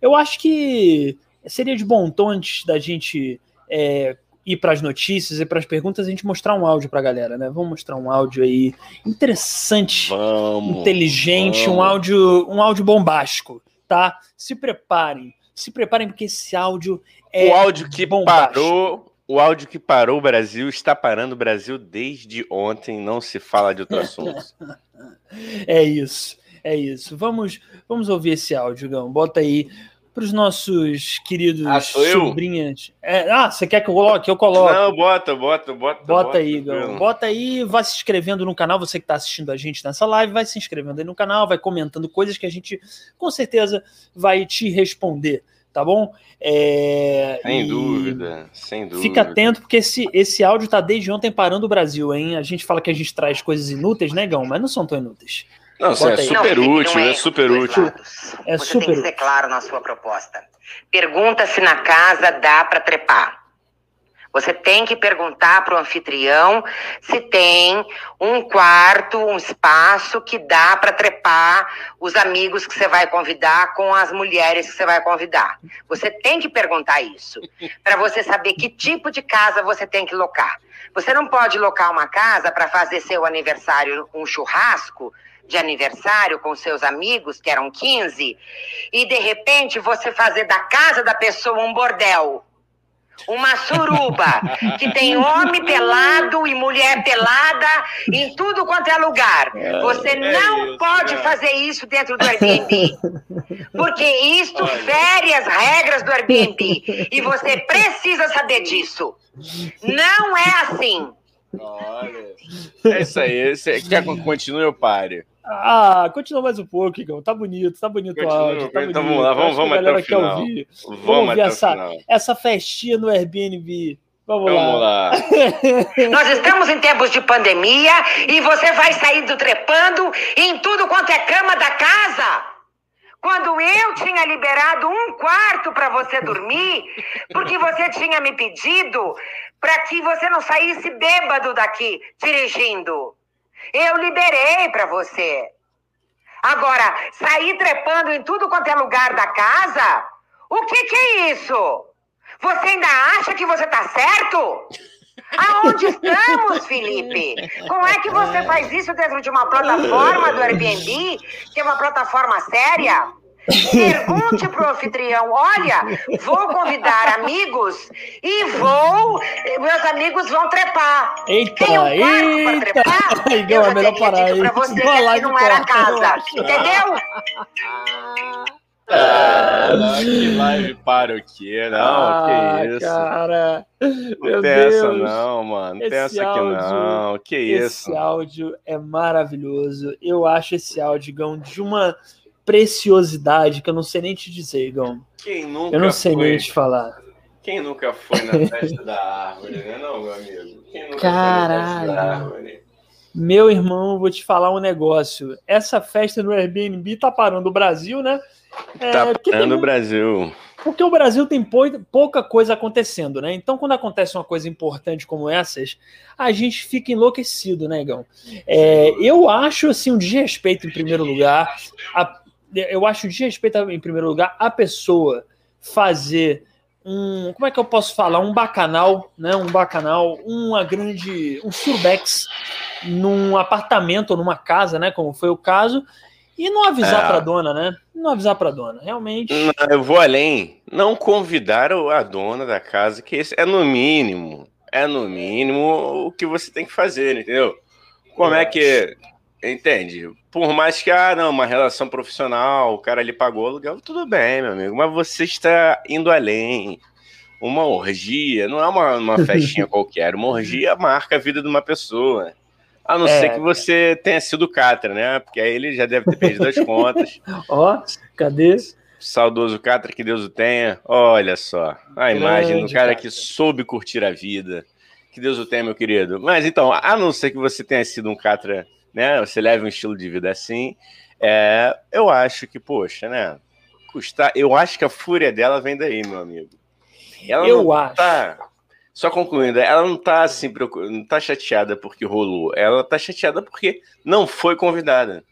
Eu acho que seria de bom tom antes da gente é, ir para as notícias e para as perguntas, a gente mostrar um áudio para a galera, né? Vamos mostrar um áudio aí interessante, vamos, inteligente, vamos. um áudio, um áudio bombástico, tá? Se preparem, se preparem porque esse áudio é o áudio que bombástico. parou, o áudio que parou o Brasil está parando o Brasil desde ontem. Não se fala de outro assunto. é isso, é isso. Vamos, vamos ouvir esse áudio, Gão. Bota aí para os nossos queridos ah, sobrinhas. É, ah, você quer que eu coloque? Eu coloco. Não, bota, bota, bota. Bota, aí, Gão. Bota aí, vai se inscrevendo no canal. Você que está assistindo a gente nessa live, vai se inscrevendo aí no canal, vai comentando coisas que a gente com certeza vai te responder, tá bom? É, sem dúvida, sem dúvida. Fica atento, porque esse, esse áudio está desde ontem parando o Brasil, hein? A gente fala que a gente traz coisas inúteis, né, Gão? Mas não são tão inúteis. Não, é super não, útil, não é, é super útil. Lados. É Você super tem que ser claro na sua proposta. Pergunta se na casa dá para trepar. Você tem que perguntar para o anfitrião se tem um quarto, um espaço que dá para trepar os amigos que você vai convidar com as mulheres que você vai convidar. Você tem que perguntar isso para você saber que tipo de casa você tem que locar. Você não pode locar uma casa para fazer seu aniversário um churrasco de aniversário com seus amigos, que eram 15, e de repente você fazer da casa da pessoa um bordel. Uma suruba, que tem homem pelado e mulher pelada em tudo quanto é lugar. Você é não pode fazer isso dentro do Airbnb. Porque isso fere as regras do Airbnb. E você precisa saber disso. Não é assim. Olha. É isso aí. Quer que continue ou pare? Ah, continua mais um pouco, Igor. Tá bonito, tá bonito continua, o áudio. Tá então bonito. vamos lá, vamos, vamos até o final. Ouvir. Vamos, vamos ouvir essa, essa festinha no Airbnb. Vamos, vamos lá. lá. Nós estamos em tempos de pandemia e você vai sair do trepando em tudo quanto é cama da casa. Quando eu tinha liberado um quarto para você dormir, porque você tinha me pedido para que você não saísse bêbado daqui dirigindo. Eu liberei para você. Agora, sair trepando em tudo quanto é lugar da casa? O que, que é isso? Você ainda acha que você tá certo? Aonde estamos, Felipe? Como é que você faz isso dentro de uma plataforma do Airbnb, que é uma plataforma séria? Pergunte pro anfitrião: olha, vou convidar amigos e vou. Meus amigos vão trepar. Eita, Tem um eita. pra trepar? Ai, não, é melhor parar aí. Pra você que não era casa. Entendeu? Ah, que live para o quê? Não, ah, que isso. Cara, não tem Deus. essa não, mano. Não tem essa aqui não. Que isso. Esse áudio é maravilhoso. Eu acho esse áudio de uma preciosidade que eu não sei nem te dizer, Igão. Quem nunca Eu não sei foi... nem te falar. Quem nunca foi na festa da árvore, né, não, meu amigo? Quem nunca Caralho. foi na festa da árvore? Meu irmão, vou te falar um negócio. Essa festa no Airbnb tá parando o Brasil, né? É, tá parando o Brasil. Porque o Brasil tem pouca coisa acontecendo, né? Então, quando acontece uma coisa importante como essas, a gente fica enlouquecido, né, Igão? É, eu acho, assim, um desrespeito em primeiro lugar. A, eu acho de respeito, em primeiro lugar, a pessoa fazer um. Como é que eu posso falar? Um bacanal, né? Um bacanal, uma grande. um surbex num apartamento ou numa casa, né? Como foi o caso. E não avisar é. para a dona, né? Não avisar para a dona, realmente. Não, eu vou além. Não convidar a dona da casa, que esse é no mínimo. É no mínimo o que você tem que fazer, entendeu? Como é que Entende? Por mais que, ah, não, uma relação profissional, o cara ali pagou o aluguel, tudo bem, meu amigo, mas você está indo além. Uma orgia não é uma, uma festinha qualquer, uma orgia marca a vida de uma pessoa. A não é, ser que você tenha sido Catra, né? Porque aí ele já deve ter perdido as contas. Ó, oh, cadê? Saudoso Catra, que Deus o tenha. Olha só, a imagem do cara que soube curtir a vida. Que Deus o tenha, meu querido. Mas então, a não ser que você tenha sido um Catra né? Você leva um estilo de vida assim. É, eu acho que, poxa, né? Custar, eu acho que a fúria dela vem daí, meu amigo. Ela eu não acho. Tá, só concluindo, ela não tá assim, não tá chateada porque rolou. Ela tá chateada porque não foi convidada.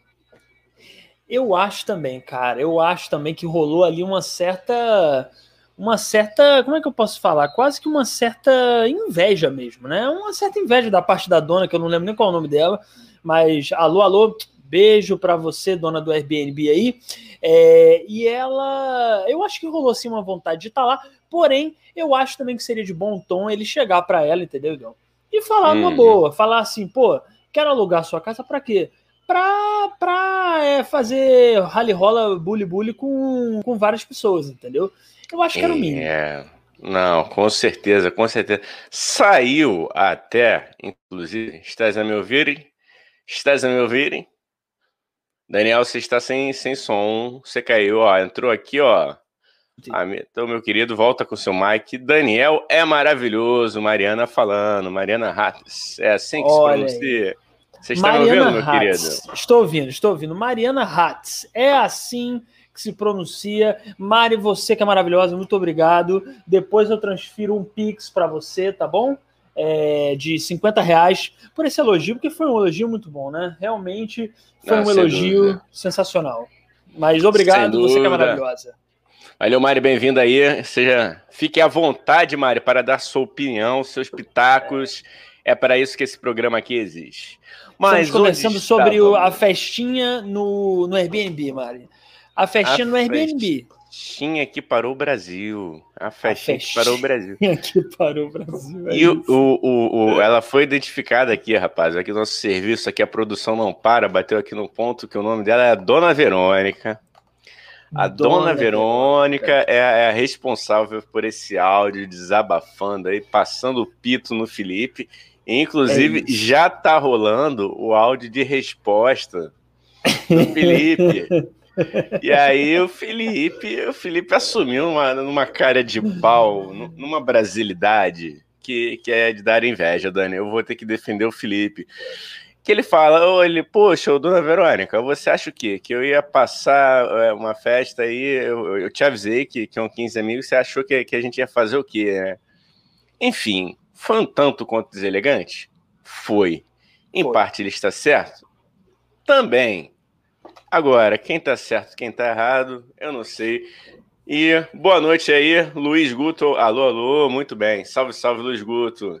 Eu acho também, cara. Eu acho também que rolou ali uma certa. Uma certa. Como é que eu posso falar? Quase que uma certa inveja mesmo, né? Uma certa inveja da parte da dona, que eu não lembro nem qual é o nome dela. Mas, alô, alô, beijo para você, dona do Airbnb aí. É, e ela. Eu acho que rolou assim uma vontade de estar tá lá. Porém, eu acho também que seria de bom tom ele chegar para ela, entendeu, Igão? E falar uma uhum. boa. Falar assim, pô, quero alugar sua casa para quê? pra, pra é, fazer rally rola bully bully com, com várias pessoas, entendeu? Eu acho que era o mínimo. É, não, com certeza, com certeza. Saiu até, inclusive, estás a me ouvirem? Estás a me ouvirem? Daniel, você está sem, sem som, você caiu, ó, entrou aqui, ó. Então, meu querido, volta com seu mic. Daniel é maravilhoso, Mariana falando, Mariana Rattes. É assim que Olha se pronuncia. Você está Mariana ouvindo, meu Hatz. querido? Estou ouvindo, estou ouvindo. Mariana Hatz. É assim que se pronuncia. Mari, você que é maravilhosa, muito obrigado. Depois eu transfiro um Pix para você, tá bom? É, de 50 reais por esse elogio, porque foi um elogio muito bom, né? Realmente foi Não, um elogio dúvida. sensacional. Mas obrigado, você que é maravilhosa. Valeu, Mari, bem-vindo aí. Seja, fique à vontade, Mari, para dar sua opinião, seus pitacos. É para isso que esse programa aqui existe. Mas Estamos conversando sobre o, a festinha no, no Airbnb, Mari. A festinha a no Airbnb. Festinha que parou o Brasil. A festinha, a festinha que parou o Brasil. que parou o Brasil. É e o, o, o, ela foi identificada aqui, rapaz. Aqui nosso serviço, aqui a produção não para, bateu aqui no ponto que o nome dela é a Dona Verônica. A Dona, Dona Verônica, Verônica. É, é, a responsável por esse áudio desabafando aí, passando o pito no Felipe. Inclusive, é já tá rolando o áudio de resposta do Felipe. e aí o Felipe, o Felipe assumiu uma, numa cara de pau, numa brasilidade que, que é de dar inveja, Dani. Eu vou ter que defender o Felipe. Que ele fala, oh, ele, poxa, dona Verônica, você acha o quê? Que eu ia passar é, uma festa aí, eu, eu te avisei que, que iam 15 amigos, você achou que, que a gente ia fazer o quê? Né? Enfim, foi um tanto quanto deselegante? Foi. Em Foi. parte ele está certo? Também. Agora, quem está certo, quem está errado, eu não sei. E boa noite aí, Luiz Guto. Alô, alô, muito bem. Salve, salve, Luiz Guto.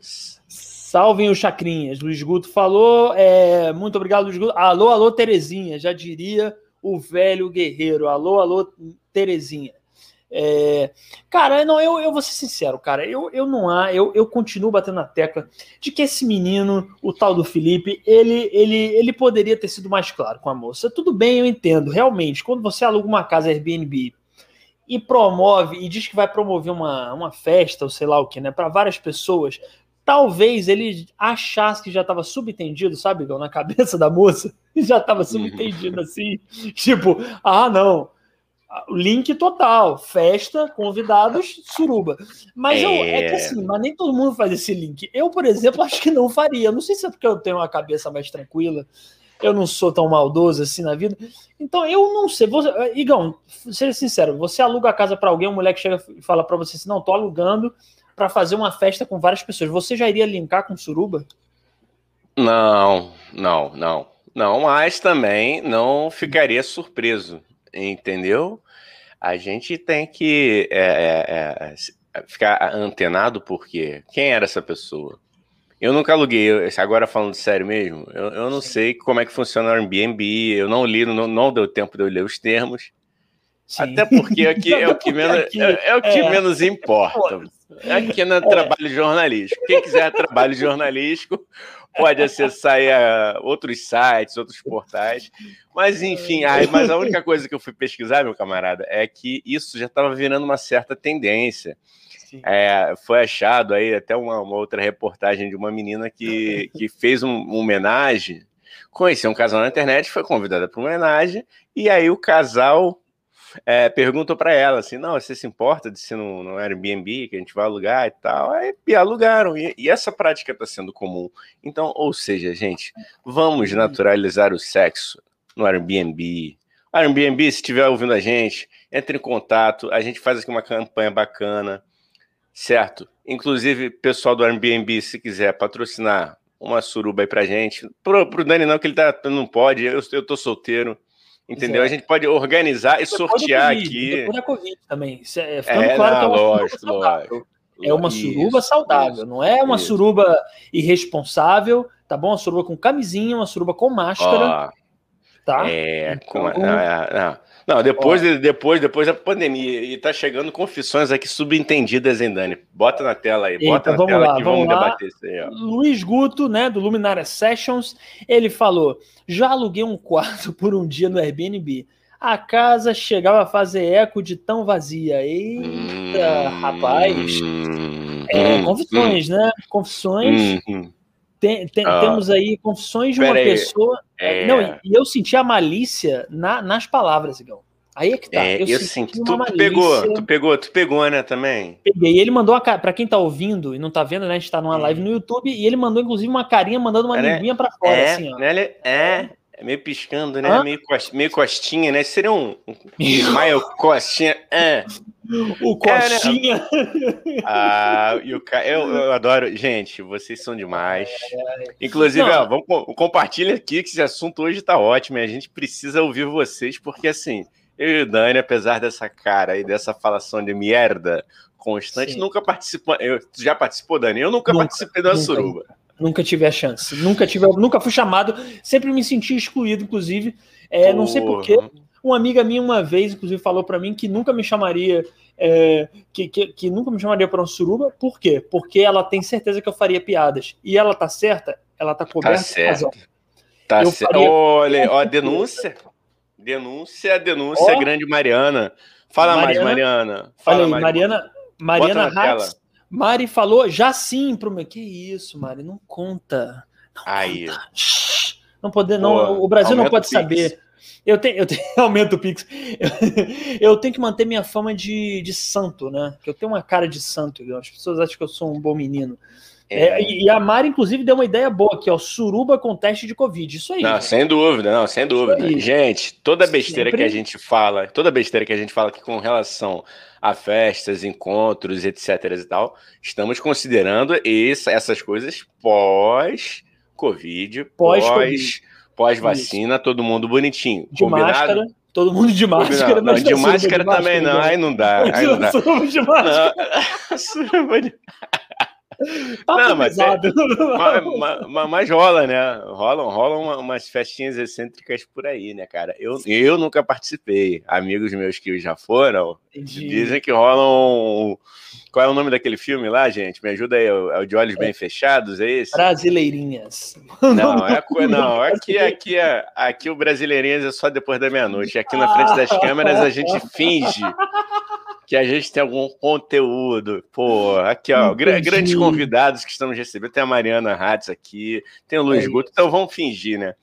Salvem os chacrinhas. Luiz Guto falou. É, muito obrigado, Luiz Guto. Alô, alô, Terezinha. Já diria o velho guerreiro. Alô, alô, Terezinha. É, cara, não, eu, eu vou ser sincero, cara, eu, eu não há, eu, eu continuo batendo na tecla de que esse menino, o tal do Felipe, ele, ele, ele poderia ter sido mais claro com a moça. Tudo bem, eu entendo, realmente, quando você aluga uma casa Airbnb e promove e diz que vai promover uma, uma festa, ou sei lá o que, né, para várias pessoas, talvez ele achasse que já estava subentendido, sabe, na cabeça da moça, já estava subentendido assim, tipo, ah, não link total, festa, convidados, suruba. Mas é... Eu, é que assim, mas nem todo mundo faz esse link. Eu, por exemplo, acho que não faria. Não sei se é porque eu tenho uma cabeça mais tranquila, eu não sou tão maldoso assim na vida. Então, eu não sei. Você, Igão, seja sincero, você aluga a casa para alguém, um moleque chega e fala para você assim: não, tô alugando para fazer uma festa com várias pessoas. Você já iria linkar com suruba? Não, não, não. Não, mas também não ficaria surpreso entendeu? A gente tem que é, é, é, ficar antenado porque quem era essa pessoa? Eu nunca aluguei, agora falando sério mesmo, eu, eu não Sim. sei como é que funciona o Airbnb, eu não li, não, não deu tempo de eu ler os termos. Sim. Até porque aqui é o que menos, aqui, é, é, o que é. menos importa. Aqui não é trabalho jornalístico. Quem quiser trabalho jornalístico, pode acessar aí, uh, outros sites, outros portais. Mas enfim, mas a única coisa que eu fui pesquisar, meu camarada, é que isso já estava virando uma certa tendência. É, foi achado aí até uma, uma, outra reportagem de uma menina que, que fez um, uma homenagem, conheceu um casal na internet, foi convidada para uma homenagem, e aí o casal é, perguntou para ela assim: não, você se importa de ser no, no Airbnb que a gente vai alugar e tal? Aí e alugaram, e, e essa prática está sendo comum. Então, ou seja, gente, vamos naturalizar o sexo no Airbnb. Airbnb, se estiver ouvindo a gente, entre em contato, a gente faz aqui uma campanha bacana, certo? Inclusive, pessoal do Airbnb, se quiser patrocinar uma suruba aí pra gente, pro, pro Dani não, que ele tá, não pode, eu, eu tô solteiro, Entendeu? Exato. A gente pode organizar e sortear COVID, aqui. Depois da Covid também. É, ficando é, claro não, que é uma lógico, lógico. É uma isso, suruba saudável, isso, não é uma isso. suruba irresponsável, tá bom? Uma suruba com camisinha, uma suruba com máscara. Tá? É, então, com, não, não. Não, depois, depois, depois da pandemia. E tá chegando confissões aqui subentendidas, hein, Dani? Bota na tela aí, bota na tela lá, que vamos, vamos debater isso aí. Ó. Luiz Guto, né, do Luminária Sessions, ele falou: já aluguei um quarto por um dia no Airbnb. A casa chegava a fazer eco de tão vazia. Eita, hum, rapaz. Hum, é, hum, confissões, hum, né? Confissões. Hum, tem, tem, ah, temos aí confissões de uma aí. pessoa. É... Não, e, eu senti a malícia na, nas palavras, Igão. Aí é que tá. É, eu, eu senti. Tu, tu pegou, tu pegou, tu pegou, né, também? Peguei. E ele mandou uma para quem tá ouvindo e não tá vendo, né? A gente tá numa hum. live no YouTube e ele mandou, inclusive, uma carinha mandando uma é, né? linguinha pra fora, é, assim, ó. Né? É, é meio piscando, né? Meio, cost, meio costinha, né? Seria um, um maio costinha. É. O Costinha. ah, e o ca... eu, eu adoro. Gente, vocês são demais. Inclusive, ó, vamos compartilha aqui que esse assunto hoje tá ótimo. E a gente precisa ouvir vocês, porque assim, eu e o Dani, apesar dessa cara e dessa falação de merda constante, Sim. nunca participou. Eu, já participou, Dani? Eu nunca, nunca participei da suruba. Nunca tive a chance. Nunca tive, nunca fui chamado. Sempre me senti excluído, inclusive. É, não sei porquê. Uma amiga minha uma vez, inclusive, falou para mim que nunca me chamaria, é, que, que, que, nunca me chamaria para um suruba. Por quê? Porque ela tem certeza que eu faria piadas. E ela tá certa, ela tá coberta tá certo. Tá certo. Faria... Olha, ó, denúncia. Denúncia, denúncia, oh. grande Mariana. Fala Mariana, mais, Mariana. Fala aí, mais. Mariana, Mariana Hatz. Mari falou já sim pro meu. Que isso, Mari? Não conta. Não aí. Conta. Não poder, não. o Brasil não pode saber. Eu tenho, eu tenho aumento o Pix. Eu, eu, tenho que manter minha fama de, de santo, né? Que eu tenho uma cara de santo. As pessoas acham que eu sou um bom menino. É. É, e a Mari, inclusive, deu uma ideia boa aqui, ó. Suruba com teste de Covid. Isso aí. Não, sem dúvida, não, sem dúvida. Gente, toda besteira Sempre... que a gente fala, toda besteira que a gente fala aqui com relação a festas, encontros, etc. e tal, estamos considerando esse, essas coisas pós-Covid, pós, pós-vacina, pós todo mundo bonitinho. De combinado? máscara. Todo mundo de máscara. Não, não de máscara de também máscara, não, aí não dá. Aí não dá. De Não. mas, é, mas, rola, né? Rolam, rolam uma, umas festinhas excêntricas por aí, né, cara? Eu, eu nunca participei. Amigos meus que já foram Entendi. dizem que rolam. Qual é o nome daquele filme lá, gente? Me ajuda aí. É o de olhos é. bem fechados, é esse? Brasileirinhas. Não, é não. Aqui, aqui, é, aqui o Brasileirinhas é só depois da meia-noite. Aqui na frente das câmeras a gente finge que a gente tem algum conteúdo. Pô, aqui, ó, grandes convidados que estamos recebendo. Tem a Mariana Hatz aqui, tem o Luiz é Guto, então vamos fingir, né?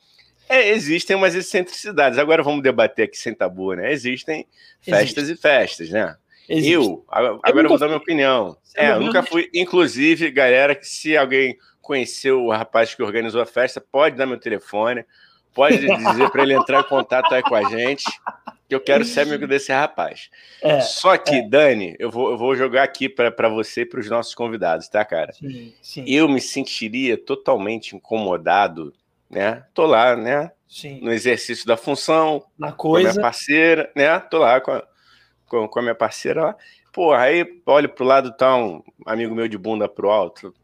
É, existem umas excentricidades. Agora vamos debater aqui sem tabu, né? Existem festas Existe. e festas, né? Existe. Eu, agora eu, eu vou dar minha opinião. É, eu nunca fui. Inclusive, galera, que se alguém conheceu o rapaz que organizou a festa, pode dar meu telefone, pode dizer para ele entrar em contato aí com a gente eu quero ser amigo desse rapaz. É, Só que, é. Dani, eu vou, eu vou jogar aqui para você e para os nossos convidados, tá, cara? Sim, sim. Eu me sentiria totalmente incomodado, né? Tô lá, né? Sim. No exercício da função, Na coisa. com a minha parceira, né? Tô lá com a, com, com a minha parceira lá. Pô, aí olho pro lado, tá um amigo meu de bunda pro alto.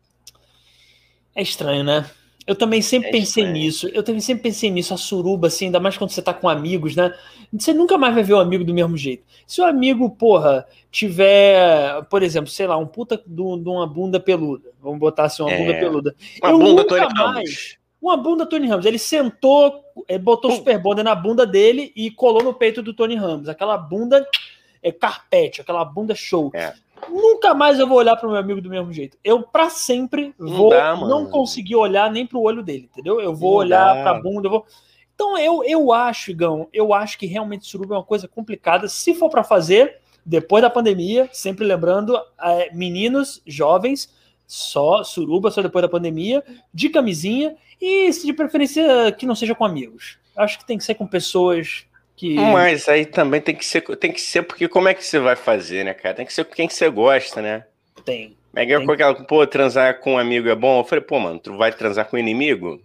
É estranho, né? Eu também sempre é pensei estranho. nisso. Eu também sempre pensei nisso, a suruba, assim, ainda mais quando você tá com amigos, né? Você nunca mais vai ver o amigo do mesmo jeito. Se o amigo, porra, tiver, por exemplo, sei lá, um puta de uma bunda peluda. Vamos botar assim, uma é. bunda peluda. Uma eu bunda Tony mais, Ramos. Uma bunda Tony Ramos. Ele sentou, eh, botou o Super Bonder na bunda dele e colou no peito do Tony Ramos. Aquela bunda é carpete, aquela bunda show. É. Nunca mais eu vou olhar para o meu amigo do mesmo jeito. Eu, para sempre, vou não, não, conseguir olhar nem para o olho dele, entendeu? Eu vou não olhar para a bunda, eu vou. Então, eu, eu acho, Igão, eu acho que realmente suruba é uma coisa complicada. Se for para fazer, depois da pandemia, sempre lembrando, é, meninos jovens, só suruba, só depois da pandemia, de camisinha e, de preferência, que não seja com amigos. Acho que tem que ser com pessoas que... Mas aí também tem que ser, tem que ser porque como é que você vai fazer, né, cara? Tem que ser com quem que você gosta, né? Tem. É igual com aquela, pô, transar com um amigo é bom. Eu falei, pô, mano, tu vai transar com um inimigo?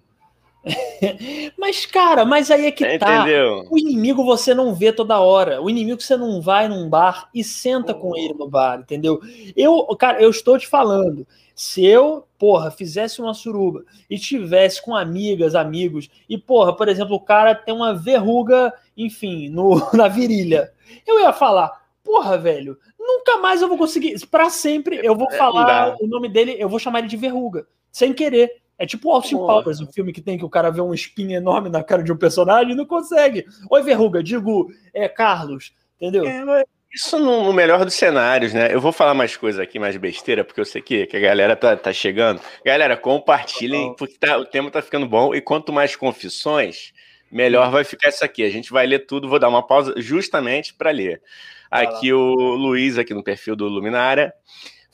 mas, cara, mas aí é que Entendeu? tá. O inimigo você não vê toda hora. O inimigo você não vai num bar e senta com ele no bar, entendeu? Eu, cara, eu estou te falando. Se eu, porra, fizesse uma suruba e tivesse com amigas, amigos, e, porra, por exemplo, o cara tem uma verruga, enfim, no, na virilha, eu ia falar, porra, velho, nunca mais eu vou conseguir, para sempre eu vou falar o nome dele, eu vou chamar ele de verruga, sem querer. É tipo o Austin Porra. Powers, um filme que tem que o cara vê um espinho enorme na cara de um personagem e não consegue. Oi, verruga, digo, é Carlos, entendeu? É, isso no, melhor dos cenários, né? Eu vou falar mais coisas aqui, mais besteira, porque eu sei que, que a galera tá, tá chegando. Galera, compartilhem, porque tá, o tema tá ficando bom. E quanto mais confissões, melhor vai ficar isso aqui. A gente vai ler tudo, vou dar uma pausa justamente para ler. Aqui o Luiz, aqui no perfil do Luminária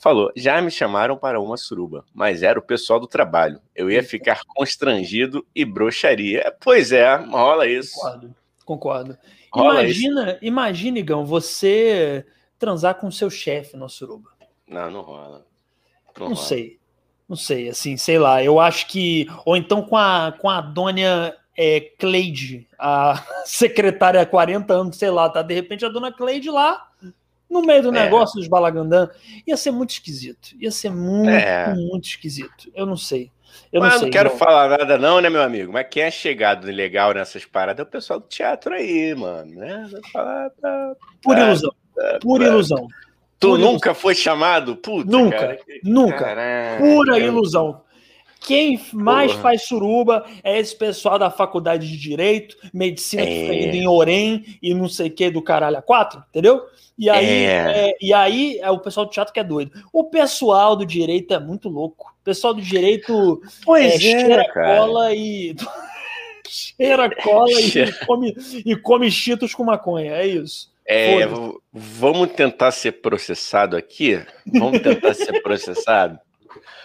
falou: já me chamaram para uma suruba, mas era o pessoal do trabalho. Eu ia ficar constrangido e broxaria. Pois é, rola isso. Concordo, concordo. Rola imagina, isso. imagina, Igão, você transar com seu chefe na suruba. Não, não rola. Não, não rola. sei. Não sei, assim, sei lá. Eu acho que. Ou então com a, com a Dona é, Cleide, a secretária há 40 anos, sei lá, tá? De repente a dona Cleide lá no meio do é. negócio dos balagandã. Ia ser muito esquisito. Ia ser muito, é. muito esquisito. Eu não sei. Eu Mas não, sei, não quero não. falar nada, não, né, meu amigo? Mas quem é chegado legal nessas paradas é o pessoal do teatro aí, mano. Né? Falar pra, Por ilusão. Pra, Por pra... ilusão. Tu Por nunca ilusão. foi chamado? Puta, nunca. Cara. Nunca. Caraca. Pura ilusão. Quem mais Porra. faz suruba é esse pessoal da faculdade de Direito, Medicina é. que em Orem e não sei o que do caralho a quatro, entendeu? E aí, é. É, e aí é o pessoal do teatro que é doido. O pessoal do direito é muito louco. O pessoal do direito pois é, é cheira cola e. cheira cola e come, e come cheetos com maconha. É isso. É, vamos tentar ser processado aqui? Vamos tentar ser processado?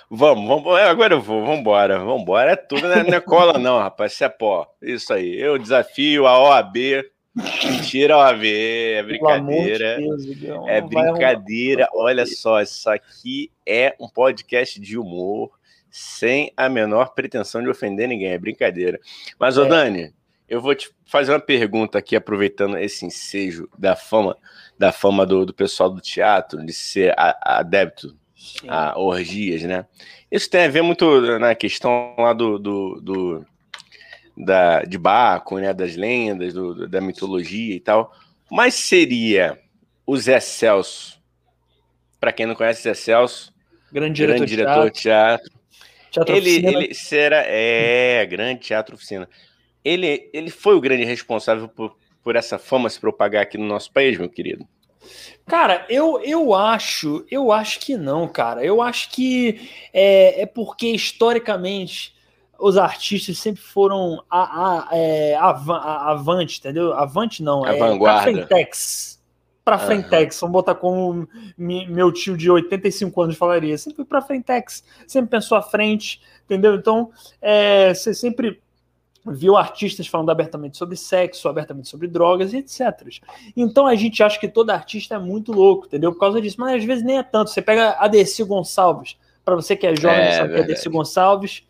Vamos, vamos, agora eu vou, vamos embora, vamos embora. É tudo, não é, não é cola, não, rapaz, isso é pó. Isso aí, eu desafio a OAB Mentira, OAB, é brincadeira. De Deus, é brincadeira. Olha só, isso aqui é um podcast de humor sem a menor pretensão de ofender ninguém, é brincadeira. Mas, ô é. Dani, eu vou te fazer uma pergunta aqui, aproveitando esse ensejo da fama, da fama do, do pessoal do teatro, de ser adepto. A orgias, né? Isso tem a ver muito na questão lá do, do, do da, de Baco, né, das lendas, do, da mitologia e tal. Mas seria o Zé Celso, para quem não conhece Zé Celso, grande diretor, grande diretor de teatro. teatro ele, ele será, é, grande teatro oficina. Ele, ele foi o grande responsável por, por essa fama se propagar aqui no nosso país, meu querido. Cara, eu, eu acho, eu acho que não, cara. Eu acho que é, é porque historicamente os artistas sempre foram a, a, é, a, avante, entendeu? Avante não, é vanguarda. pra frentex. Pra uhum. frentex, vamos botar como meu tio de 85 anos falaria. Sempre pra frentex, sempre pensou à frente, entendeu? Então, é, você sempre viu artistas falando abertamente sobre sexo, abertamente sobre drogas, etc. Então a gente acha que todo artista é muito louco, entendeu? Por causa disso, mas às vezes nem é tanto. Você pega a Dercy Gonçalves, para você que é jovem, é, sabe que é Dercy Gonçalves,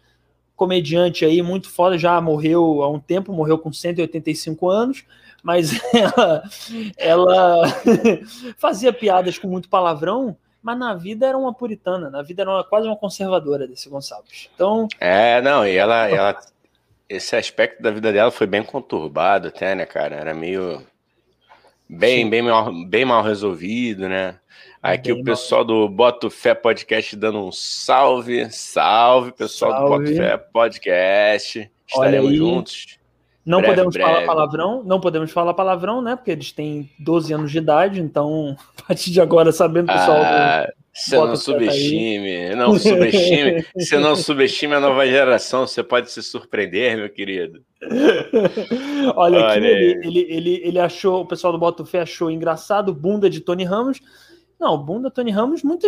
comediante aí muito foda, já morreu há um tempo, morreu com 185 anos, mas ela, ela fazia piadas com muito palavrão, mas na vida era uma puritana, na vida era uma, quase uma conservadora desse Gonçalves. Então. É, não, e ela, ela. Esse aspecto da vida dela foi bem conturbado até, né, cara? Era meio. Bem, bem mal, bem mal resolvido, né? Aqui Bem o pessoal mal. do Boto Fé Podcast dando um salve. Salve, pessoal salve. do Boto Fé Podcast. Estaremos juntos. Não breve, podemos breve. falar palavrão, não podemos falar palavrão, né? Porque eles têm 12 anos de idade, então, a partir de agora, sabendo, pessoal. Ah, você não subestime, não subestime. você não subestime a nova geração, você pode se surpreender, meu querido. Olha, aqui ele, ele, ele, ele achou, o pessoal do Boto Fé achou engraçado, bunda de Tony Ramos. Não, bunda Tony Ramos, muita,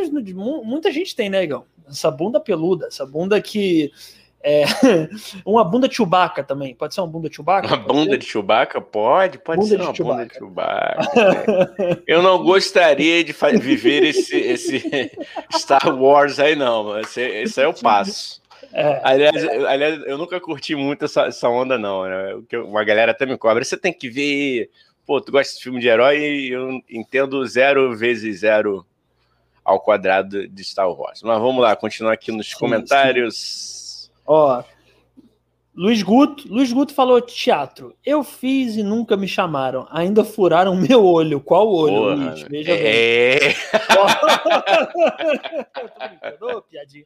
muita gente tem, né, Igão? Essa bunda peluda, essa bunda que. É, uma bunda Chewbacca também. Pode ser uma bunda Chewbacca? Uma bunda ser? de Chewbacca? Pode, pode bunda ser uma Chewbacca. bunda de Chewbacca. Né? Eu não gostaria de viver esse, esse Star Wars aí, não. Esse, esse é o passo. É. Aliás, aliás, eu nunca curti muito essa, essa onda, não. Né? Uma galera até me cobra. Você tem que ver. Pô, tu gosta de filme de herói e eu entendo zero vezes zero ao quadrado de Star Wars. Mas vamos lá, continuar aqui nos sim, comentários. Sim. Ó, Luiz Guto, Luiz Guto falou teatro. Eu fiz e nunca me chamaram. Ainda furaram meu olho. Qual olho, Porra, Luiz? Veja é... bem. Tô piadinha.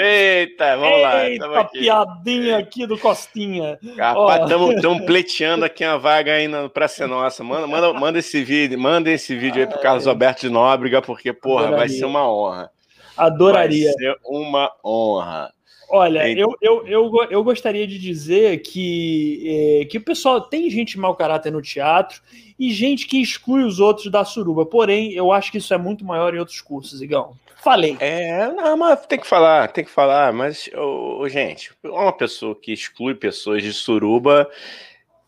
Eita, vamos lá. Eita, aqui. piadinha aqui do Costinha. Rapaz, estamos pleiteando aqui uma vaga aí na Praça Nossa. Manda, manda, manda esse vídeo, manda esse vídeo aí pro Carlos Alberto de Nóbrega, porque, porra, Adoraria. vai ser uma honra. Adoraria. Vai ser uma honra. Olha, eu, eu, eu, eu gostaria de dizer que, é, que o pessoal tem gente mau caráter no teatro e gente que exclui os outros da suruba. Porém, eu acho que isso é muito maior em outros cursos, Igão. Falei. É, não, mas tem que falar, tem que falar. Mas, oh, gente, uma pessoa que exclui pessoas de suruba,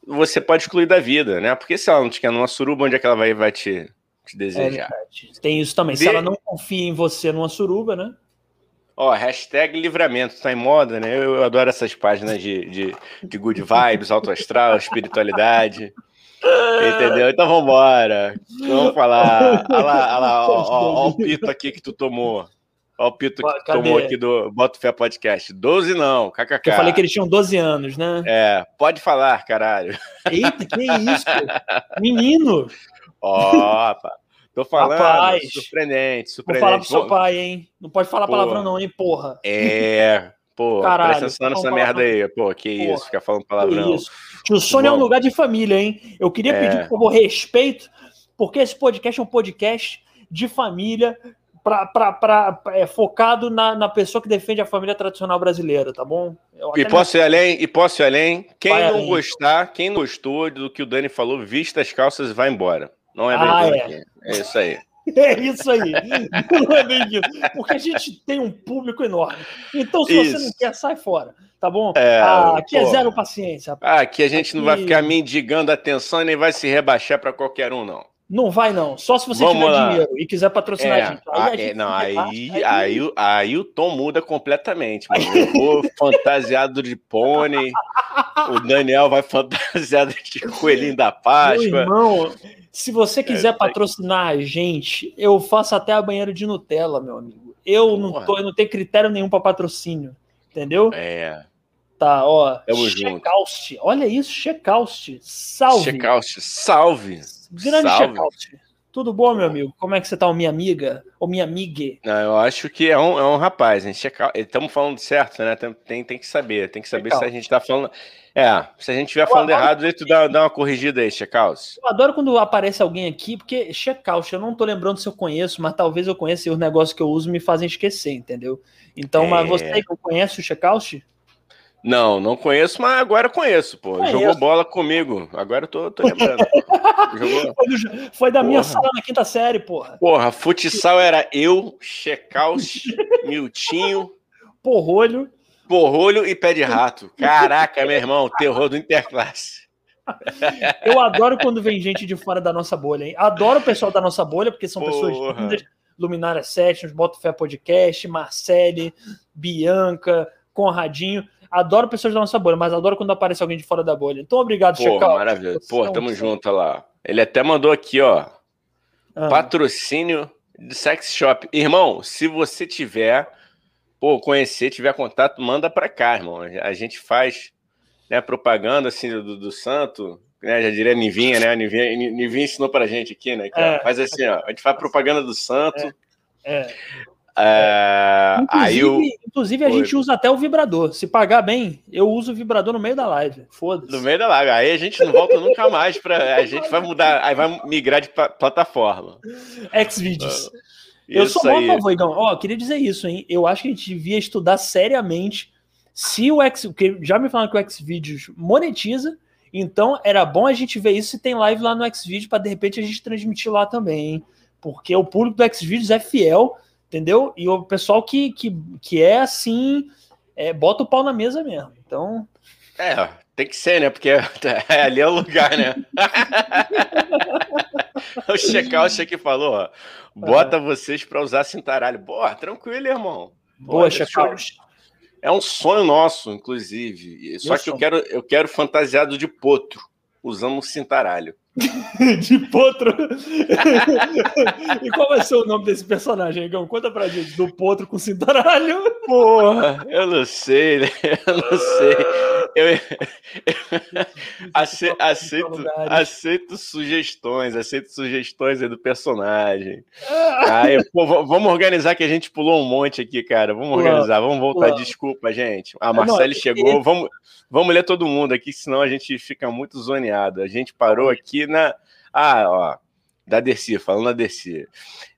você pode excluir da vida, né? Porque se ela não te quer numa suruba, onde é que ela vai, vai te, te desejar? É tem isso também. De... Se ela não confia em você numa suruba, né? Ó, hashtag livramento, tá em moda, né? Eu, eu adoro essas páginas de, de, de good vibes, alto astral, espiritualidade. Entendeu? Então vambora. Vamos falar. Olha lá, olha lá ó, ó, ó, o pito aqui que tu tomou. Olha o pito que tu tomou aqui do Boto Fé Podcast. 12 não, kkk. Eu falei que eles tinham 12 anos, né? É, pode falar, caralho. Eita, que isso? Menino! Ó, pá. Tô falando, Rapaz, surpreendente, surpreendente. Vou falar pro seu pai, hein? Não pode falar porra. palavrão não, hein, porra. É, pô, Caralho, presta atenção nessa merda aí. Pô, que porra. isso, ficar falando palavrão. Isso. O Sônia é um lugar de família, hein? Eu queria é. pedir, por favor, respeito, porque esse podcast é um podcast de família, pra, pra, pra, é, focado na, na pessoa que defende a família tradicional brasileira, tá bom? e posso ir além, e posso ir além. Quem vai não além. gostar, quem gostou do que o Dani falou, vista as calças e vai embora. Não é ah, é. é isso aí. É isso aí. Não é bem-vindo. Porque a gente tem um público enorme. Então, se isso. você não quer, sai fora. Tá bom? É, ah, aqui é pô. é zero paciência. Ah, aqui a gente aqui... não vai ficar mendigando atenção e nem vai se rebaixar para qualquer um, não. Não vai, não. Só se você Vamos tiver lá. dinheiro e quiser patrocinar é, a gente. Aí, a ah, gente é, não, aí, aí, aí, aí, o tom muda completamente. Mano. Eu vou fantasiado de pônei. o Daniel vai fantasiado de coelhinho da Páscoa. Meu irmão, se você quiser é, patrocinar a gente, eu faço até a banheira de Nutella, meu amigo. Eu não, tô, eu não tenho critério nenhum para patrocínio, entendeu? É. Tá, ó. Tamo Checkout. Olha isso, Checkout. Salve. Checkout, salve. Grande Checkout. Tudo bom, meu amigo? Como é que você tá, minha amiga? Ou minha amiga? Não, eu acho que é um, é um rapaz, hein? Estamos falando certo, né? Tem, tem, tem que saber, tem que saber se a gente tá falando. É, se a gente estiver falando errado, aí tu dá, dá uma corrigida aí, check-out. Eu adoro quando aparece alguém aqui, porque check-out, eu não tô lembrando se eu conheço, mas talvez eu conheça e os negócios que eu uso me fazem esquecer, entendeu? Então, é... mas você que conhece o check-out? Não, não conheço, mas agora conheço, pô. Conheço. Jogou bola comigo. Agora eu tô, tô lembrando. Jogou... Foi, do, foi, da minha porra. sala na quinta série, porra. Porra, futsal era eu, Checaus, Miltinho. Porrolho. Porrolho e pé de rato. Caraca, meu irmão, terror do interclasse. Eu adoro quando vem gente de fora da nossa bolha, hein? Adoro o pessoal da nossa bolha, porque são Porra. pessoas lindas. Luminária Sessions, Boto Fé Podcast, Marcele, Bianca, Conradinho. Adoro pessoas da nossa bolha, mas adoro quando aparece alguém de fora da bolha. Então, obrigado, Pô, Checal. Maravilha. Pô, tamo junto, olha lá. Ele até mandou aqui, ó. Ah. Patrocínio de sex shop. Irmão, se você tiver, pô, conhecer, tiver contato, manda pra cá, irmão. A gente faz né, propaganda assim do, do santo, né? Já diria Nivinha, né? A Nivinha, Nivinha ensinou pra gente aqui, né? Que, é. Faz assim, ó. A gente faz propaganda do santo. É. é. É, inclusive, o... inclusive, a gente usa até o vibrador. Se pagar bem, eu uso o vibrador no meio da live. Foda-se. No meio da live. Aí a gente não volta nunca mais para A gente vai mudar, aí vai migrar de plataforma. Xvideos. Uh, eu sou bom favor, Igão. Ó, queria dizer isso, hein? Eu acho que a gente devia estudar seriamente se o X. Já me falaram que o Xvideos monetiza. Então era bom a gente ver isso se tem live lá no Xvideos para de repente a gente transmitir lá também, hein? Porque o público do Xvideos é fiel entendeu? E o pessoal que, que, que é assim, é, bota o pau na mesa mesmo. Então. É, tem que ser, né? Porque é, ali é o lugar, né? o checkout aqui falou, ó, bota é. vocês para usar cintaralho. Boa, tranquilo, irmão. Boa, checkout. É um sonho nosso, inclusive. Só Meu que eu quero, eu quero fantasiado de potro, usando um cintaralho. de potro. e qual vai ser o nome desse personagem, Igão? Conta pra gente, do potro com cintaralho. Porra, eu não sei, né? Eu não sei. Eu, ace, aceito, aceito sugestões, aceito sugestões aí do personagem. Aí, pô, vamos organizar que a gente pulou um monte aqui, cara. Vamos organizar, vamos voltar. Desculpa, gente. A Marcele chegou. Vamos, vamos ler todo mundo aqui, senão a gente fica muito zoneado. A gente parou aqui na. Ah, ó da Dercy, falando da Dercy.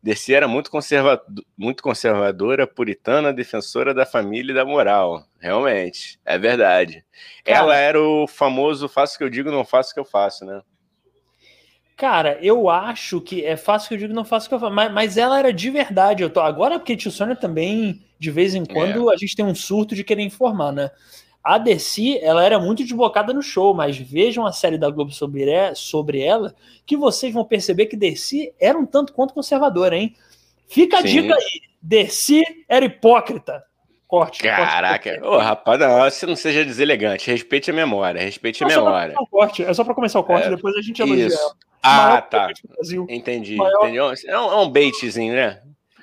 Dercy era muito, conserva... muito conservadora, puritana, defensora da família e da moral. Realmente, é verdade. Cara, Ela era o famoso faço o que eu digo, não faço o que eu faço, né? Cara, eu acho que é fácil que eu digo, não faço o que eu faço, mas, mas ela era de verdade. Eu tô agora porque tio Sônia também de vez em quando é. a gente tem um surto de querer informar, né? A Dercy, ela era muito desbocada no show, mas vejam a série da Globo sobre, sobre ela, que vocês vão perceber que Dercy era um tanto quanto conservadora, hein? Fica a Sim. dica aí. Dercy era hipócrita. Corte. Caraca. Corte. Ô, rapaz, não, você não seja deselegante. Respeite a memória. Respeite a não, memória. Só corte. É só para começar o corte, é, depois a gente elogia ela. Ah, tá. Entendi. Maior... entendi. É um, é um baitzinho, né?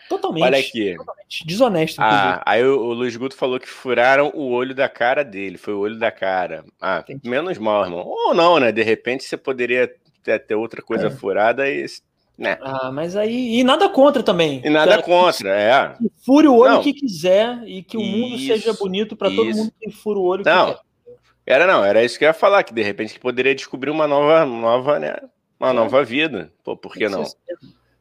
Totalmente. Olha aqui. Totalmente. Desonesto. Ah, aí o, o, Luiz Guto falou que furaram o olho da cara dele. Foi o olho da cara. Ah, Entendi. menos mal, irmão. Ou não, né? De repente você poderia ter, ter outra coisa é. furada e. Né? Ah, mas aí. E nada contra também. E nada contra, é. Que fure o olho não. que quiser e que o isso, mundo seja bonito para todo mundo que fura o olho não. que quer. Era não, era isso que eu ia falar, que de repente que poderia descobrir uma nova, nova, né? Uma é. nova vida. Pô, por que não?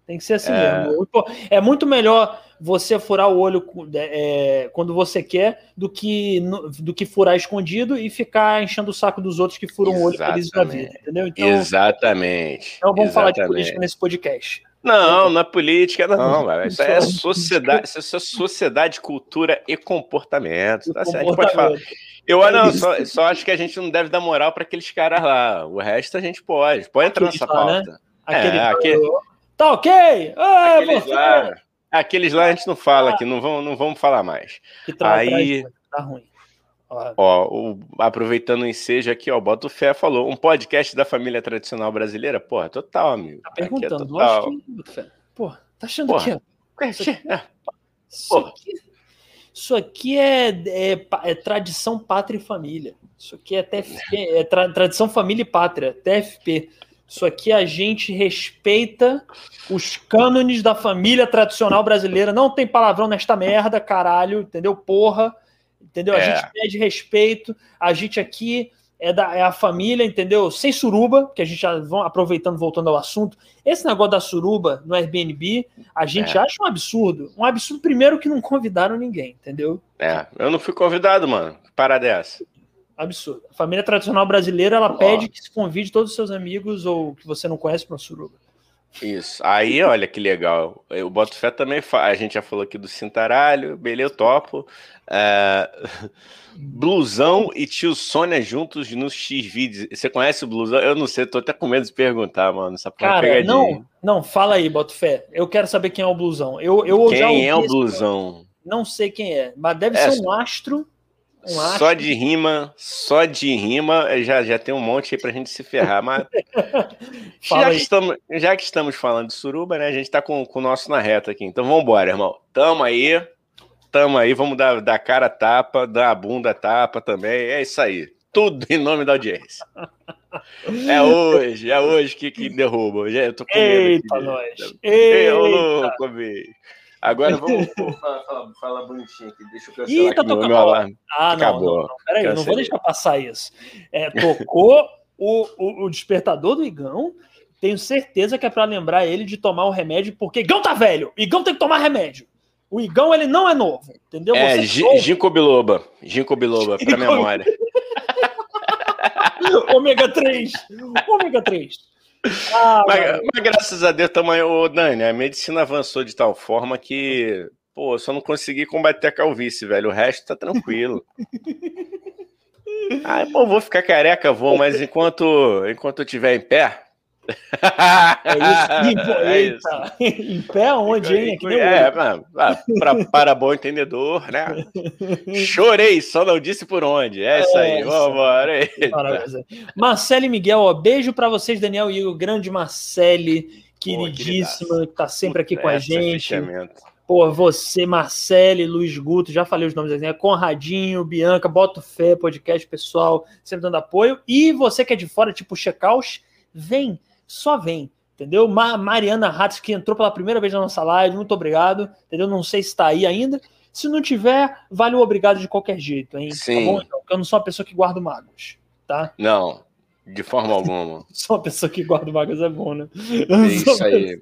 Tem que ser assim é... mesmo. É muito melhor você furar o olho é, quando você quer do que, do que furar escondido e ficar enchendo o saco dos outros que furam Exatamente. o olho felizes da vida, entendeu? Então, Exatamente. Então vamos Exatamente. falar de política nesse podcast. Não, não é política, não. não isso é sociedade, isso é sociedade, cultura e comportamento. Tá? Comportamento. A gente pode falar. Eu é não, só, só, acho que a gente não deve dar moral para aqueles caras lá. O resto a gente pode. Pode entrar nessa lá, né? pauta. Né? Aquele, é, aquele, Tá ok? Ah, aqueles, lá, aqueles lá a gente não fala aqui, não vamos, não vamos falar mais. Aí. Tá ruim. Ó, o, aproveitando o ensejo aqui, ó, o Fé falou, um podcast da família tradicional brasileira? Porra, total, amigo. Tá perguntando, é total. que. Porra, tá achando Porra. que é. Isso aqui, é, isso aqui, isso aqui é, é, é, tradição pátria e família. Isso aqui é TFP, é tra, tradição família e pátria, TFP. Isso aqui a gente respeita os cânones da família tradicional brasileira. Não tem palavrão nesta merda, caralho, entendeu? Porra, entendeu? A é. gente pede respeito. A gente aqui é, da, é a família, entendeu? Sem suruba, que a gente já vão aproveitando, voltando ao assunto. Esse negócio da suruba no Airbnb, a gente é. acha um absurdo. Um absurdo, primeiro, que não convidaram ninguém, entendeu? É, eu não fui convidado, mano. Parada dessa. Absurdo. A família tradicional brasileira, ela oh. pede que se convide todos os seus amigos ou que você não conhece para uma suruba. Isso. Aí, olha que legal. O Boto Fé também A gente já falou aqui do Cintaralho, beleza, topo. É... Blusão e tio Sônia juntos nos X-Vídeos. Você conhece o Blusão? Eu não sei, tô até com medo de perguntar, mano. Essa Cara, não, não, fala aí, Boto Fé. Eu quero saber quem é o Blusão. Eu, eu quem é o Blusão? Não sei quem é, mas deve é, ser um astro um só de rima, só de rima, já, já tem um monte aí pra gente se ferrar, mas já, que estamos, já que estamos falando de suruba, né, a gente tá com, com o nosso na reta aqui, então vamos embora, irmão. Tamo aí, tamo aí, vamos dar, dar cara tapa, dar a bunda tapa também, é isso aí. Tudo em nome da audiência. É hoje, é hoje que, que derruba. Eu tô com medo. Eita, nós. Eita, louco, bicho. Agora vamos falar, falar, falar, bonitinho aqui. Deixa eu cancelar Ih, tá aqui meu, alarme. Ah, não, Acabou. não, não. Peraí, eu não vou deixar passar isso. É, tocou o, o, o, despertador do Igão. Tenho certeza que é para lembrar ele de tomar o remédio, porque Igão tá velho. Igão tem que tomar remédio. O Igão, ele não é novo, entendeu? É, Ginkgo biloba. Ginkgo biloba, pra memória. ômega 3. Ômega 3. Ah, mas, mas, graças a Deus também, ô Dani, a medicina avançou de tal forma que, pô, eu só não consegui combater a calvície, velho. O resto tá tranquilo. ah, pô, vou ficar careca, vou, mas enquanto, enquanto eu estiver em pé, É isso. Em, é. Isso. em pé onde, hein? Aqui é, para, para bom entendedor, né? Chorei, só não disse por onde. É, é isso aí, vamos embora. Marcele Miguel, ó, beijo para vocês, Daniel e o grande Marcele, queridíssima, que tá sempre aqui com a gente. Pô, você, Marcele, Luiz Guto, já falei os nomes assim, é Conradinho, Bianca, Boto Fé, podcast pessoal, sempre dando apoio. E você que é de fora, tipo Checaus, vem, só vem, entendeu? Ma Mariana Ratz, que entrou pela primeira vez na nossa live, muito obrigado, entendeu? Não sei se está aí ainda. Se não tiver, vale o obrigado de qualquer jeito, hein? Tá Sim. Tá bom? Então, eu não sou uma pessoa que guarda magos, tá? Não, de forma alguma. sou uma pessoa que guarda magos, é bom, né? É isso aí.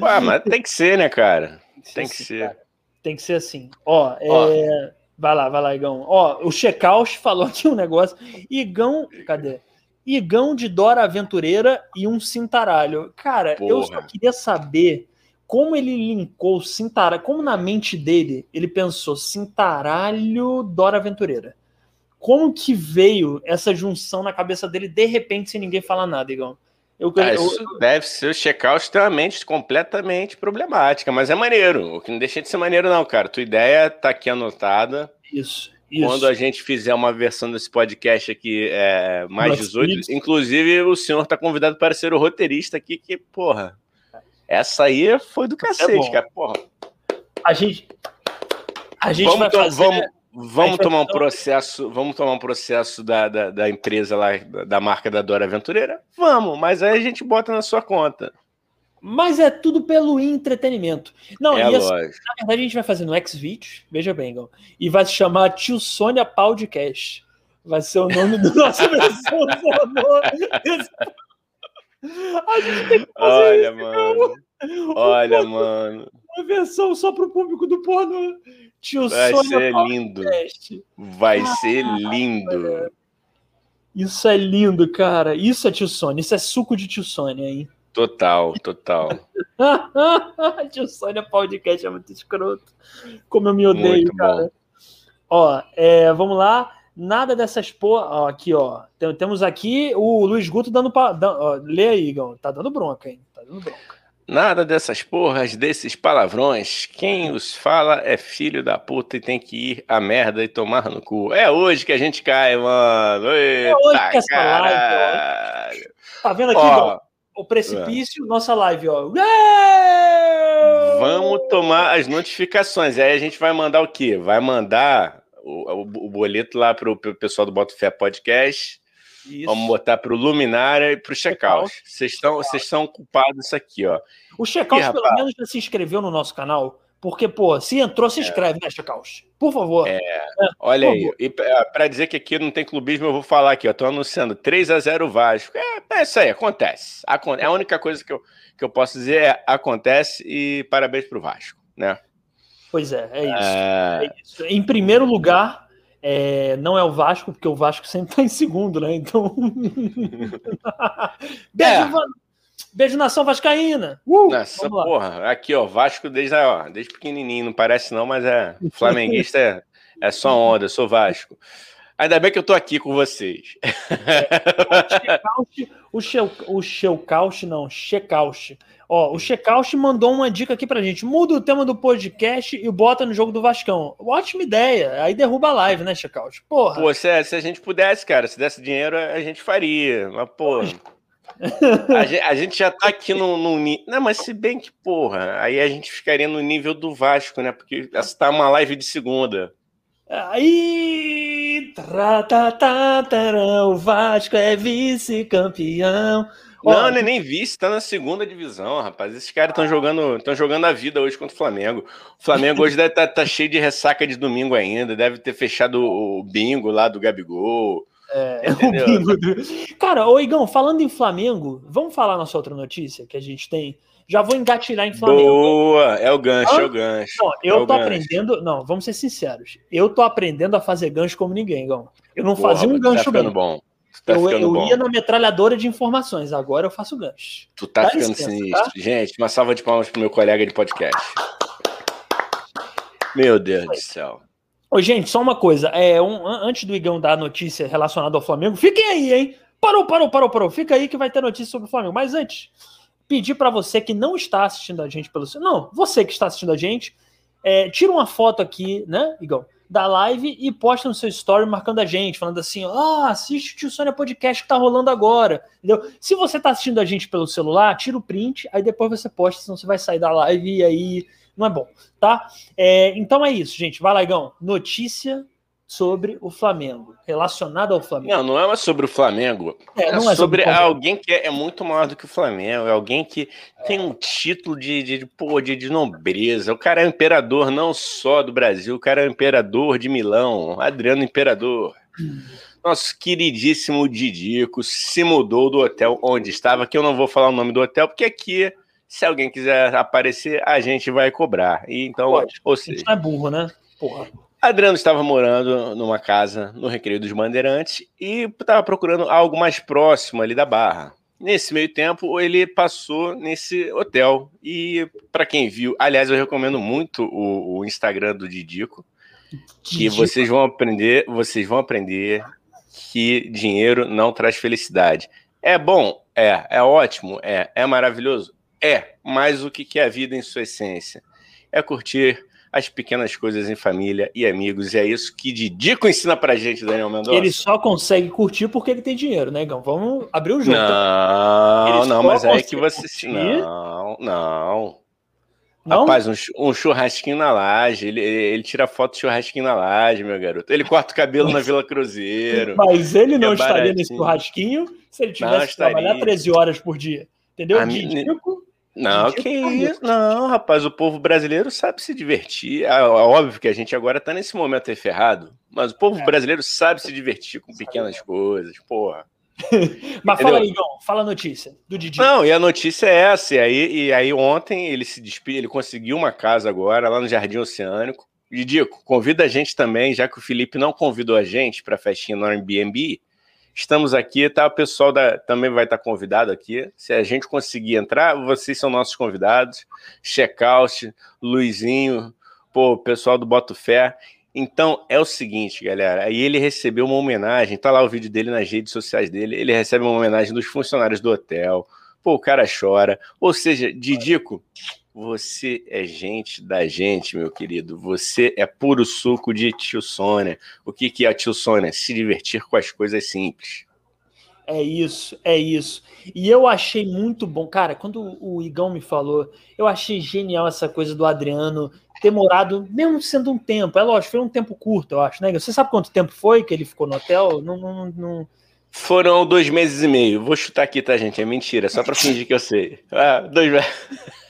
Ué, mas tem que ser, né, cara? Tem que ser. Cara. Tem que ser assim. Ó, Ó. É... vai lá, vai lá, Igão. Ó, o Checaus falou aqui um negócio. Igão, cadê? Igão de Dora Aventureira e um cintaralho. Cara, Porra. eu só queria saber como ele linkou cintaralho, como na mente dele ele pensou cintaralho Dora Aventureira. Como que veio essa junção na cabeça dele de repente sem ninguém falar nada, Igão? Eu, ah, isso eu, deve ser checar extremamente, completamente problemática, mas é maneiro. O que não deixa de ser maneiro, não, cara. Tua ideia tá aqui anotada. Isso. Isso. Quando a gente fizer uma versão desse podcast aqui, é, mais Nossa, 18, isso. inclusive o senhor tá convidado para ser o roteirista aqui, que, porra, essa aí foi do é cacete, é cara, porra. A gente, a gente vamos, vai fazer... Vamos, Vamos tomar um processo, vamos tomar um processo da, da, da, empresa lá, da marca da Dora Aventureira? Vamos, mas aí a gente bota na sua conta. Mas é tudo pelo entretenimento. Não, é assim, na verdade a gente vai fazer no Xvideos, veja bem, Gal, e vai se chamar Tio Sônia Podcast. Vai ser o nome do nosso versão A gente tem que fazer Olha, isso, mano. Olha, mano. Uma versão só pro público do porno. Tio Vai ser lindo. Vai ah, ser lindo. Isso é lindo, cara. Isso é tio Sônia. Isso é suco de tio Sônia, hein? Total, total. tio Sônia Podcast é muito escroto. Como eu me odeio, muito cara. Bom. Ó, é, vamos lá. Nada dessas porra. aqui, ó. Temos aqui o Luiz Guto dando. Pa... Ó, lê aí, Igão. Tá dando bronca, hein? Tá dando bronca. Nada dessas porras, desses palavrões. Quem os fala é filho da puta e tem que ir a merda e tomar no cu. É hoje que a gente cai, mano. Eita, é hoje que essa live, ó. Tá vendo aqui, ó, o precipício, é. nossa live, ó. Vamos tomar as notificações. Aí a gente vai mandar o quê? Vai mandar o, o, o boleto lá pro, pro pessoal do Boto Fé Podcast isso. Vamos botar para o Luminária e para o Checkout. Vocês estão, culpados disso aqui, ó. O Checkout, pelo menos, já se inscreveu no nosso canal. Porque, pô, se entrou, se é. inscreve, é. né, Checkout? Por favor. É, é olha aí. Favor. E para dizer que aqui não tem clubismo, eu vou falar aqui, ó. Tô anunciando 3 a 0 Vasco. É, é isso aí, acontece. É a única coisa que eu, que eu posso dizer é acontece e parabéns pro Vasco, né? Pois é, é isso. É... é isso. Em primeiro lugar, não é o Vasco, porque o Vasco sempre está em segundo, né? Então. beijo, é. Beijo, nação Vascaína! Uh, Nossa, porra, aqui, ó, Vasco desde, ó, desde pequenininho, não parece não, mas é. Flamenguista é, é só onda, eu sou Vasco. Ainda bem que eu tô aqui com vocês. É, o Checkout, não, Checkout Ó, o Checkout mandou uma dica aqui pra gente. Muda o tema do podcast e bota no jogo do Vascão. Ótima ideia. Aí derruba a live, né, Checkout? Porra. Pô, se, se a gente pudesse, cara, se desse dinheiro, a gente faria. Mas, pô. A, gente, a, gente, já tá aqui no, no. Não, mas se bem que, porra, aí a gente ficaria no nível do Vasco, né? Porque essa tá uma live de segunda. Aí. O Vasco é vice-campeão. Não, não é nem vice, tá na segunda divisão, rapaz. Esses caras estão jogando, estão jogando a vida hoje contra o Flamengo. O Flamengo hoje deve estar tá, tá cheio de ressaca de domingo ainda, deve ter fechado o bingo lá do Gabigol. É, o bingo do... Cara, ô Igão, falando em Flamengo, vamos falar nossa outra notícia que a gente tem. Já vou engatilhar em Flamengo. Boa, é o gancho, ah? é o gancho. Não, eu é tô gancho. aprendendo. Não, vamos ser sinceros. Eu tô aprendendo a fazer gancho como ninguém, Igão. Eu não fazia um tá gancho tá bem. bom. Tá eu, eu ia na metralhadora de informações, agora eu faço gancho. Tu tá Dá ficando licença, sinistro. Tá? Gente, uma salva de palmas pro meu colega de podcast. Meu Deus do céu. Ô, gente, só uma coisa. É, um, antes do Igão dar a notícia relacionada ao Flamengo, fiquem aí, hein? Parou, parou, parou, parou. Fica aí que vai ter notícia sobre o Flamengo. Mas antes, pedir para você que não está assistindo a gente pelo. Não, você que está assistindo a gente, é, tira uma foto aqui, né, Igor? Da live e posta no seu story marcando a gente, falando assim: ó, oh, assiste o Tio Sônia Podcast que tá rolando agora. Entendeu? Se você tá assistindo a gente pelo celular, tira o print, aí depois você posta, senão você vai sair da live e aí não é bom, tá? É, então é isso, gente. Vai lá, Igão. Notícia sobre o Flamengo, relacionado ao Flamengo. Não, não é sobre o Flamengo. É, não é, é sobre, sobre alguém que é, é, muito maior do que o Flamengo, é alguém que tem um título de, de, pô, de, de nobreza. O cara é imperador não só do Brasil, o cara é imperador de Milão, Adriano Imperador. Nosso queridíssimo Didico se mudou do hotel onde estava, que eu não vou falar o nome do hotel, porque aqui, se alguém quiser aparecer, a gente vai cobrar. E então, Pode. ou seja, a gente não é burro, né? Porra. Adriano estava morando numa casa no Recreio dos Bandeirantes e estava procurando algo mais próximo ali da Barra. Nesse meio tempo, ele passou nesse hotel. E para quem viu, aliás, eu recomendo muito o, o Instagram do Didico, que vocês vão aprender, vocês vão aprender que dinheiro não traz felicidade. É bom, é, é ótimo, é, é maravilhoso, é. Mas o que é a vida em sua essência? É curtir as pequenas coisas em família e amigos. E é isso que Didico ensina pra gente, Daniel Mendonça. Ele só consegue curtir porque ele tem dinheiro, né, Gão? Vamos abrir o jogo. Não, não, mas é que você. Curtir. Não, não. Não? Rapaz, um, um, churrasquinho na laje. Ele, ele, tira foto de churrasquinho na laje, meu garoto. Ele corta o cabelo na Vila Cruzeiro. Mas ele não é estaria nesse churrasquinho se ele tivesse que trabalhar 13 horas por dia. Entendeu? Didico não, que isso? Não, rapaz, o povo brasileiro sabe se divertir. É, é óbvio que a gente agora tá nesse momento aí ferrado, mas o povo é. brasileiro sabe se divertir com pequenas coisas, porra. mas Entendeu? fala aí, Igor, fala a notícia do Didi. Não, e a notícia é essa. E aí, e aí ontem ele se despediu, ele conseguiu uma casa agora lá no Jardim Oceânico. Didico, convida a gente também, já que o Felipe não convidou a gente para a festinha no Airbnb. Estamos aqui, tá? O pessoal da, também vai estar convidado aqui. Se a gente conseguir entrar, vocês são nossos convidados. Checkout, Luizinho, pô, o pessoal do Boto Fé. Então é o seguinte, galera. Aí ele recebeu uma homenagem, tá lá o vídeo dele nas redes sociais dele. Ele recebe uma homenagem dos funcionários do hotel. Pô, o cara chora. Ou seja, Didico, você é gente da gente, meu querido. Você é puro suco de tio Sônia. O que, que é tio Sônia? Se divertir com as coisas simples. É isso, é isso. E eu achei muito bom, cara, quando o Igão me falou, eu achei genial essa coisa do Adriano ter morado, mesmo sendo um tempo, é lógico, foi um tempo curto, eu acho, né? Você sabe quanto tempo foi que ele ficou no hotel? Não, não, não... Foram dois meses e meio. Vou chutar aqui, tá, gente? É mentira, só pra fingir que eu sei. Ah, dois meses.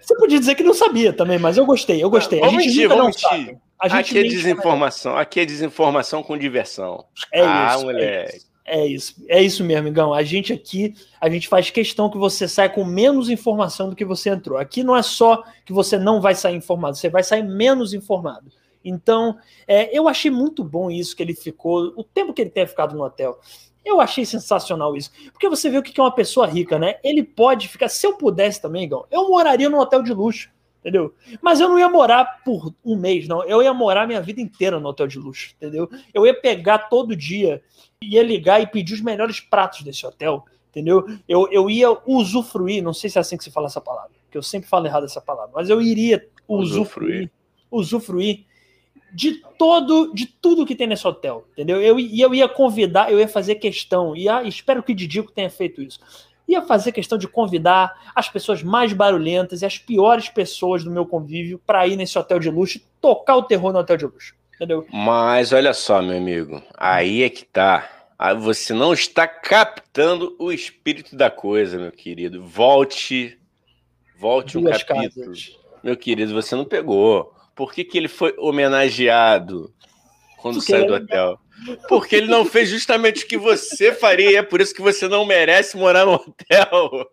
Você podia dizer que não sabia também, mas eu gostei, eu gostei. Vamos a gente mentir, vamos mentir. Aqui é desinformação, aqui é desinformação com diversão. É ah, isso, moleque. É isso, é isso mesmo, Igão. A gente aqui, a gente faz questão que você saia com menos informação do que você entrou. Aqui não é só que você não vai sair informado, você vai sair menos informado. Então, é, eu achei muito bom isso que ele ficou, o tempo que ele tenha ficado no hotel. Eu achei sensacional isso. Porque você vê o que é uma pessoa rica, né? Ele pode ficar. Se eu pudesse também, Igão, eu moraria num hotel de luxo, entendeu? Mas eu não ia morar por um mês, não. Eu ia morar minha vida inteira no hotel de luxo, entendeu? Eu ia pegar todo dia, ia ligar e pedir os melhores pratos desse hotel, entendeu? Eu, eu ia usufruir, não sei se é assim que se fala essa palavra, que eu sempre falo errado essa palavra, mas eu iria usufruir, usufruir, usufruir de todo, de tudo que tem nesse hotel, entendeu? Eu, e eu ia convidar, eu ia fazer questão, e espero que o Didico tenha feito isso. Ia fazer questão de convidar as pessoas mais barulhentas e as piores pessoas do meu convívio para ir nesse hotel de luxo, tocar o terror no hotel de luxo, entendeu? Mas olha só, meu amigo, aí é que tá. Ah, você não está captando o espírito da coisa, meu querido. Volte, volte Duas um capítulo. Casas. Meu querido, você não pegou por que, que ele foi homenageado quando Porque saiu do hotel? Porque ele não fez justamente o que você faria, e é por isso que você não merece morar no hotel.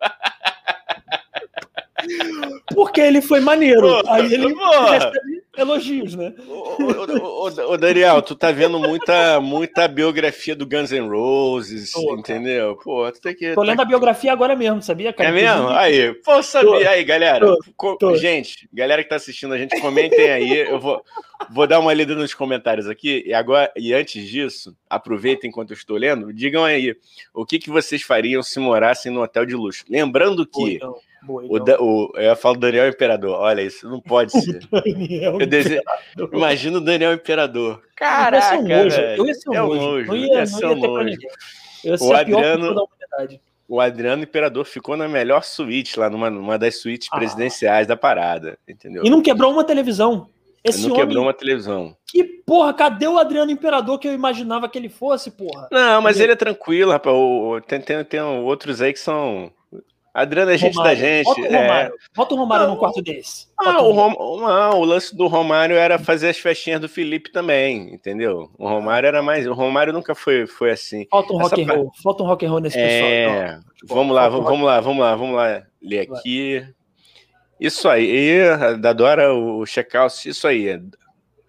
Porque ele foi maneiro. Aí ele recebe, Elogios, né? Ô, Daniel, tu tá vendo muita, muita biografia do Guns N' Roses, Pô, entendeu? Pô, tu tem que. Tô lendo tá... a biografia agora mesmo, sabia, cara? É mesmo? Aí, pô, sabia. Aí, galera. Tô, tô. Gente, galera que tá assistindo a gente, comentem aí. Eu vou, vou dar uma lida nos comentários aqui. E agora, e antes disso, aproveitem enquanto eu estou lendo, digam aí o que, que vocês fariam se morassem no hotel de luxo. Lembrando que. Pô, Boa, o, da, o, eu falo Daniel Imperador. Olha, isso não pode ser. Daniel eu dese... Imagina o Daniel Imperador. Caraca, eu ia ser um Eu ia ser um é um nojo. Não ia, ia, ser um nojo. o Adriano, o Adriano Imperador ficou na melhor suíte lá, numa, numa das suítes ah. presidenciais da parada, entendeu? E não quebrou uma televisão. Esse não homem... quebrou uma televisão. Que porra, cadê o Adriano Imperador que eu imaginava que ele fosse, porra? Não, mas ele, ele é tranquilo, rapaz. Tem, tem, tem outros aí que são Adriano é gente Romário. da gente. Bota o Romário, é... Bota o Romário não, no quarto desse. Ah, o, Rom... não, o lance do Romário era fazer as festinhas do Felipe também, entendeu? O Romário era mais. O Romário nunca foi, foi assim. Falta um rock and roll. Falta um rock and roll nesse é... pessoal. Não. Vamos lá, vamos, vamos lá, vamos lá, vamos lá. Ler aqui. Isso aí. E da Dora, o check-out, isso aí.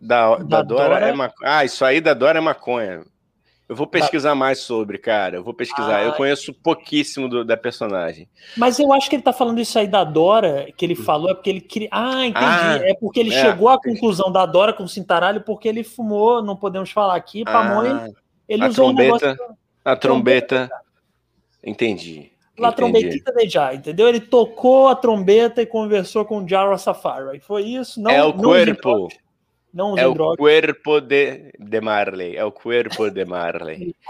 Da, da, da Dora, Dora é maconha. Ah, isso aí da Dora é maconha. Eu vou pesquisar mais sobre, cara. Eu vou pesquisar. Ah, eu conheço pouquíssimo do, da personagem. Mas eu acho que ele tá falando isso aí da Dora, que ele falou, é porque ele queria. Ah, entendi. Ah, é porque ele é. chegou à conclusão da Dora com o Cintaralho porque ele fumou, não podemos falar aqui, pamonha. Ah, ele usou trombeta, um negócio. A trombeta. Entendi. La trombetita de já, entendeu? Ele tocou a trombeta e conversou com o Jara Safari. Foi isso. Não, é o corpo. Não é o drogas. corpo de, de Marley. É o corpo de Marley.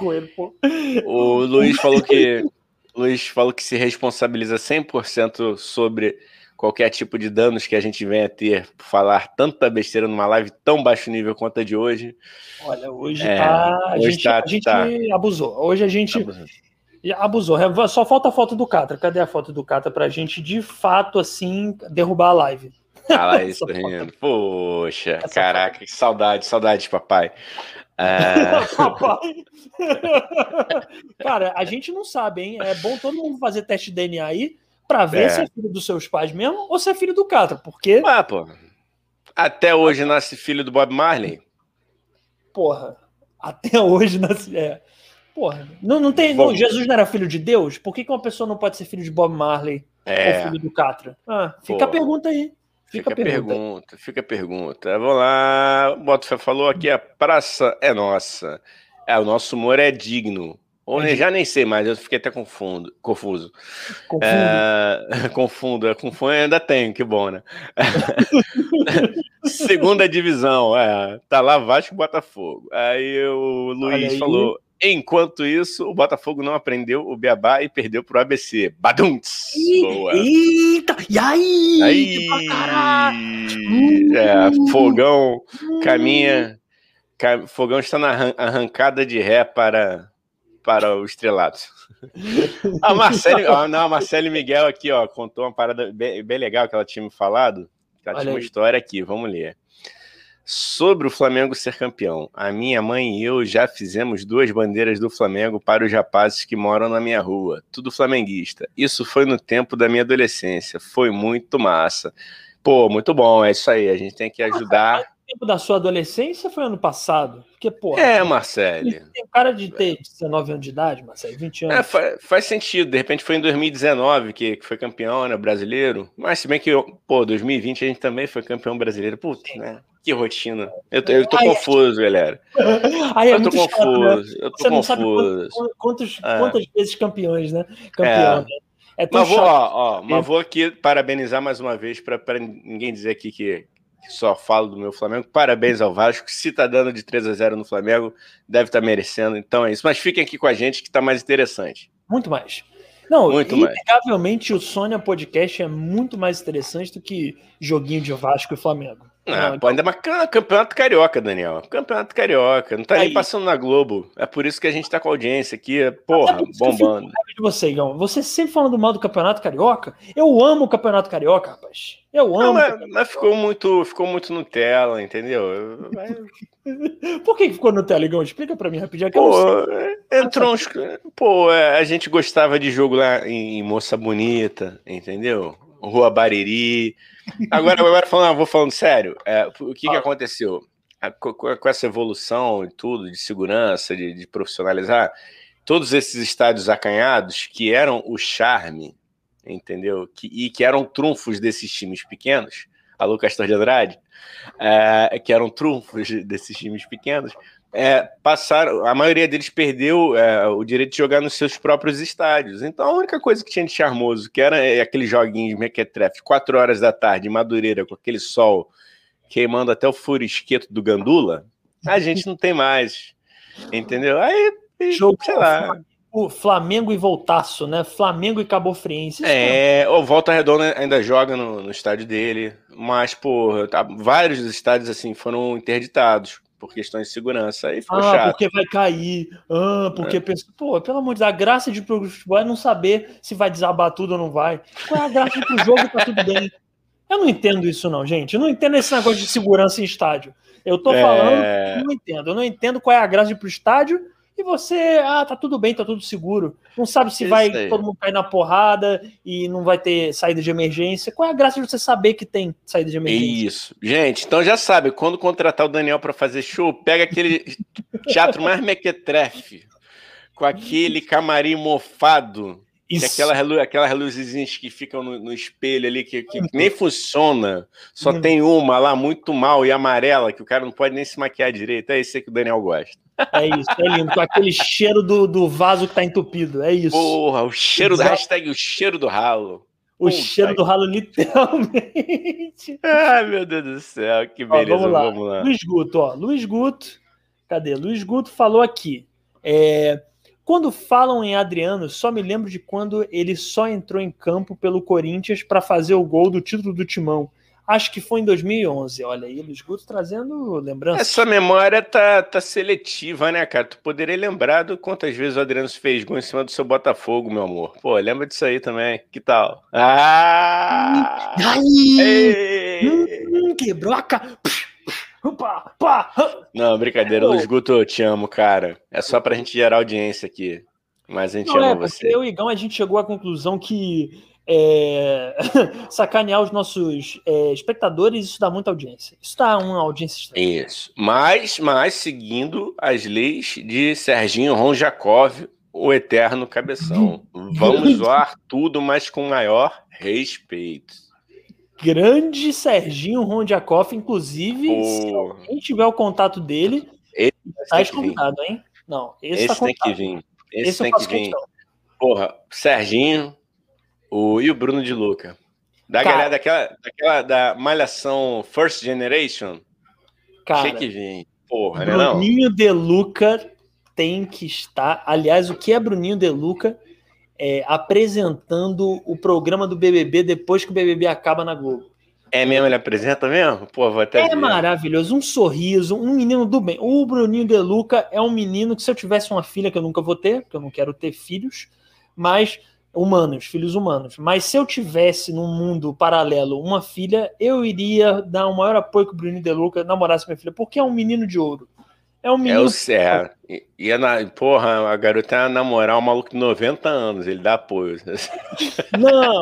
O Luiz falou que Luiz falou que se responsabiliza 100% sobre qualquer tipo de danos que a gente venha a ter por falar tanta besteira numa live tão baixo nível quanto a de hoje. Olha, hoje, é, tá, a, hoje gente, tá, a gente tá. abusou. Hoje a gente abusou. abusou. Só falta a foto do Catra. Cadê a foto do Catra pra gente, de fato, assim, derrubar a live? Ah lá, isso rindo. Poxa, Essa caraca, que saudade, saudade, papai. É... papai. Cara, a gente não sabe, hein? É bom todo mundo fazer teste de DNA aí para ver é. se é filho dos seus pais mesmo ou se é filho do Catra, porque. Ah, pô. Até hoje nasce filho do Bob Marley. Porra, até hoje nasce. É. Porra, não, não tem. Não, Jesus não era filho de Deus? Por que, que uma pessoa não pode ser filho de Bob Marley é. ou filho do Catra? Ah, fica Pô. a pergunta aí. Fica, fica a pergunta. pergunta. Fica a pergunta. Vamos lá. Bota falou aqui: a praça é nossa. É, o nosso humor é digno. Ou é já nem sei mais, eu fiquei até confundo, confuso. Confundo. É, confundo, é, confundo, ainda tenho, que bom, né? Segunda divisão, é, tá lá Vasco e Botafogo. Aí o Luiz falou: Enquanto isso, o Botafogo não aprendeu o Beabá e perdeu pro ABC. Badunts! Boa! Eita! E aí? aí é, fogão caminha. Fogão está na arrancada de ré para, para o estrelado. A Marcele, não, a Marcele Miguel aqui, ó, contou uma parada bem, bem legal que ela tinha me falado. Ela Olha tinha uma aí. história aqui, vamos ler. Sobre o Flamengo ser campeão, a minha mãe e eu já fizemos duas bandeiras do Flamengo para os rapazes que moram na minha rua, tudo flamenguista. Isso foi no tempo da minha adolescência, foi muito massa. Pô, muito bom, é isso aí, a gente tem que ajudar. O tempo da sua adolescência foi ano passado? Porque, pô. É, Marcelo. Tem cara de ter 19 anos de idade, Marcelo, 20 anos. É, faz, faz, sentido, de repente foi em 2019 que, que foi campeão, né, brasileiro. Mas se bem que, pô, 2020 a gente também foi campeão brasileiro. Putz, né? Que rotina. Eu tô, eu tô Ai, confuso, galera. Ai, é eu tô confuso. Chato, né? Eu tô Você confuso. não sabe quantos, quantos é. quantas vezes campeões, né? Campeão, é. né? É mas vou, ó, ó, mas vou aqui parabenizar mais uma vez para ninguém dizer aqui que, que, só falo do meu Flamengo. Parabéns ao Vasco. Se tá dando de 3 a 0 no Flamengo, deve estar tá merecendo. Então é isso. Mas fiquem aqui com a gente que tá mais interessante. Muito mais. Não, muito inegavelmente mais. o Sônia Podcast é muito mais interessante do que joguinho de Vasco e Flamengo. Ah, não, pô, ainda mais campeonato carioca, Daniel. Campeonato carioca. Não tá aí. nem passando na Globo. É por isso que a gente tá com a audiência aqui, porra, bombando. de você, Igão. Você sempre falando mal do campeonato carioca. Eu amo o campeonato carioca, rapaz. Eu amo. Não, mas, mas, ficou muito, ficou muito Nutella, entendeu? por que ficou Nutella, Igão? Explica pra mim rapidinho. Pô, entrou uns. Pô, é, a gente gostava de jogo lá em Moça Bonita, entendeu? Rua Bariri. Agora, agora falando, vou falando sério, é, o que, que aconteceu? Com, com, essa evolução e tudo, de segurança, de, de profissionalizar, todos esses estádios acanhados, que eram o charme, entendeu? Que, e que eram trunfos desses times pequenos, alô Castor de Andrade, é, que eram trunfos desses times pequenos, é, passaram, a maioria deles perdeu é, o direito de jogar nos seus próprios estádios. Então a única coisa que tinha de charmoso, que era é, aquele joguinho de mequetrefe, 4 horas da tarde, Madureira, com aquele sol queimando até o furisqueto do Gandula, a gente não tem mais. Entendeu? Aí, Jogo, sei lá. O Flamengo e Voltaço, né? Flamengo e Cabo Friense. É, o Volta Redonda ainda joga no, no estádio dele, mas, pô, tá, vários estádios assim foram interditados por questões de segurança. Aí ficou ah, chato. porque vai cair. Ah, porque. É. Pensa... Pô, pelo amor de Deus, a graça de pro futebol é não saber se vai desabar tudo ou não vai. Qual é a graça de pro jogo tá tudo bem? Eu não entendo isso, não, gente. Eu não entendo esse negócio de segurança em estádio. Eu tô é... falando, não entendo. Eu não entendo qual é a graça de ir pro estádio e você, ah, tá tudo bem, tá tudo seguro. Não sabe se Isso vai aí. todo mundo cair na porrada e não vai ter saída de emergência. Qual é a graça de você saber que tem saída de emergência? Isso. Gente, então já sabe, quando contratar o Daniel para fazer show, pega aquele teatro mais mequetrefe, com aquele camarim mofado, que aquela, aquelas luzinhas que ficam no, no espelho ali, que, que nem funciona, só hum. tem uma lá muito mal e amarela, que o cara não pode nem se maquiar direito. É esse que o Daniel gosta. É isso, é lindo. Com aquele cheiro do, do vaso que tá entupido. É isso. Porra, o cheiro Exato. da hashtag o cheiro do ralo. O Puta cheiro que... do ralo, literalmente. Ai, meu Deus do céu, que beleza. Ó, vamos, lá. vamos lá. Luiz Guto, ó. Luiz Guto, cadê? Luiz Guto falou aqui. É, quando falam em Adriano, só me lembro de quando ele só entrou em campo pelo Corinthians para fazer o gol do título do Timão. Acho que foi em 2011. Olha aí, Luiz Guto trazendo lembrança. Essa memória tá, tá seletiva, né, cara? Tu poderia lembrar do quantas vezes o Adriano fez gol em cima do seu Botafogo, meu amor. Pô, lembra disso aí também. Que tal? Ah! Aí! Hum, quebrou a cara. Não, brincadeira, Luiz Guto, eu te amo, cara. É só pra gente gerar audiência aqui. Mas a gente Não, ama é, você. Eu e Igão, a gente chegou à conclusão que é, sacanear os nossos é, espectadores, isso dá muita audiência. Isso dá uma audiência estranha. Isso. Mas, mas seguindo as leis de Serginho Ronjakov, o eterno cabeção. Vamos zoar tudo, mas com maior respeito. Grande Serginho Ronjakov, inclusive, oh. se alguém tiver o contato dele, tá convidado, hein? Não, esse, esse tá tem que vir. Esse, esse tem que vir. Questão. Porra, Serginho, o, e o Bruno de Luca. Da cara, galera daquela, daquela da Malhação First Generation. Cara, que vir. Porra, né, Bruninho de Luca tem que estar. Aliás, o que é Bruninho de Luca? É, apresentando o programa do BBB depois que o BBB acaba na Globo. É mesmo, ele apresenta mesmo? Pô, vou até É ver. maravilhoso, um sorriso, um menino do bem. O Bruninho de Luca é um menino que se eu tivesse uma filha, que eu nunca vou ter, porque eu não quero ter filhos, mas humanos, filhos humanos. Mas se eu tivesse num mundo paralelo uma filha, eu iria dar o maior apoio que o Bruno De Luca namorasse minha filha, porque é um menino de ouro. É um menino. É o certo. E, é na, porra, a garota ia namorar um maluco de 90 anos, ele dá apoio. Não,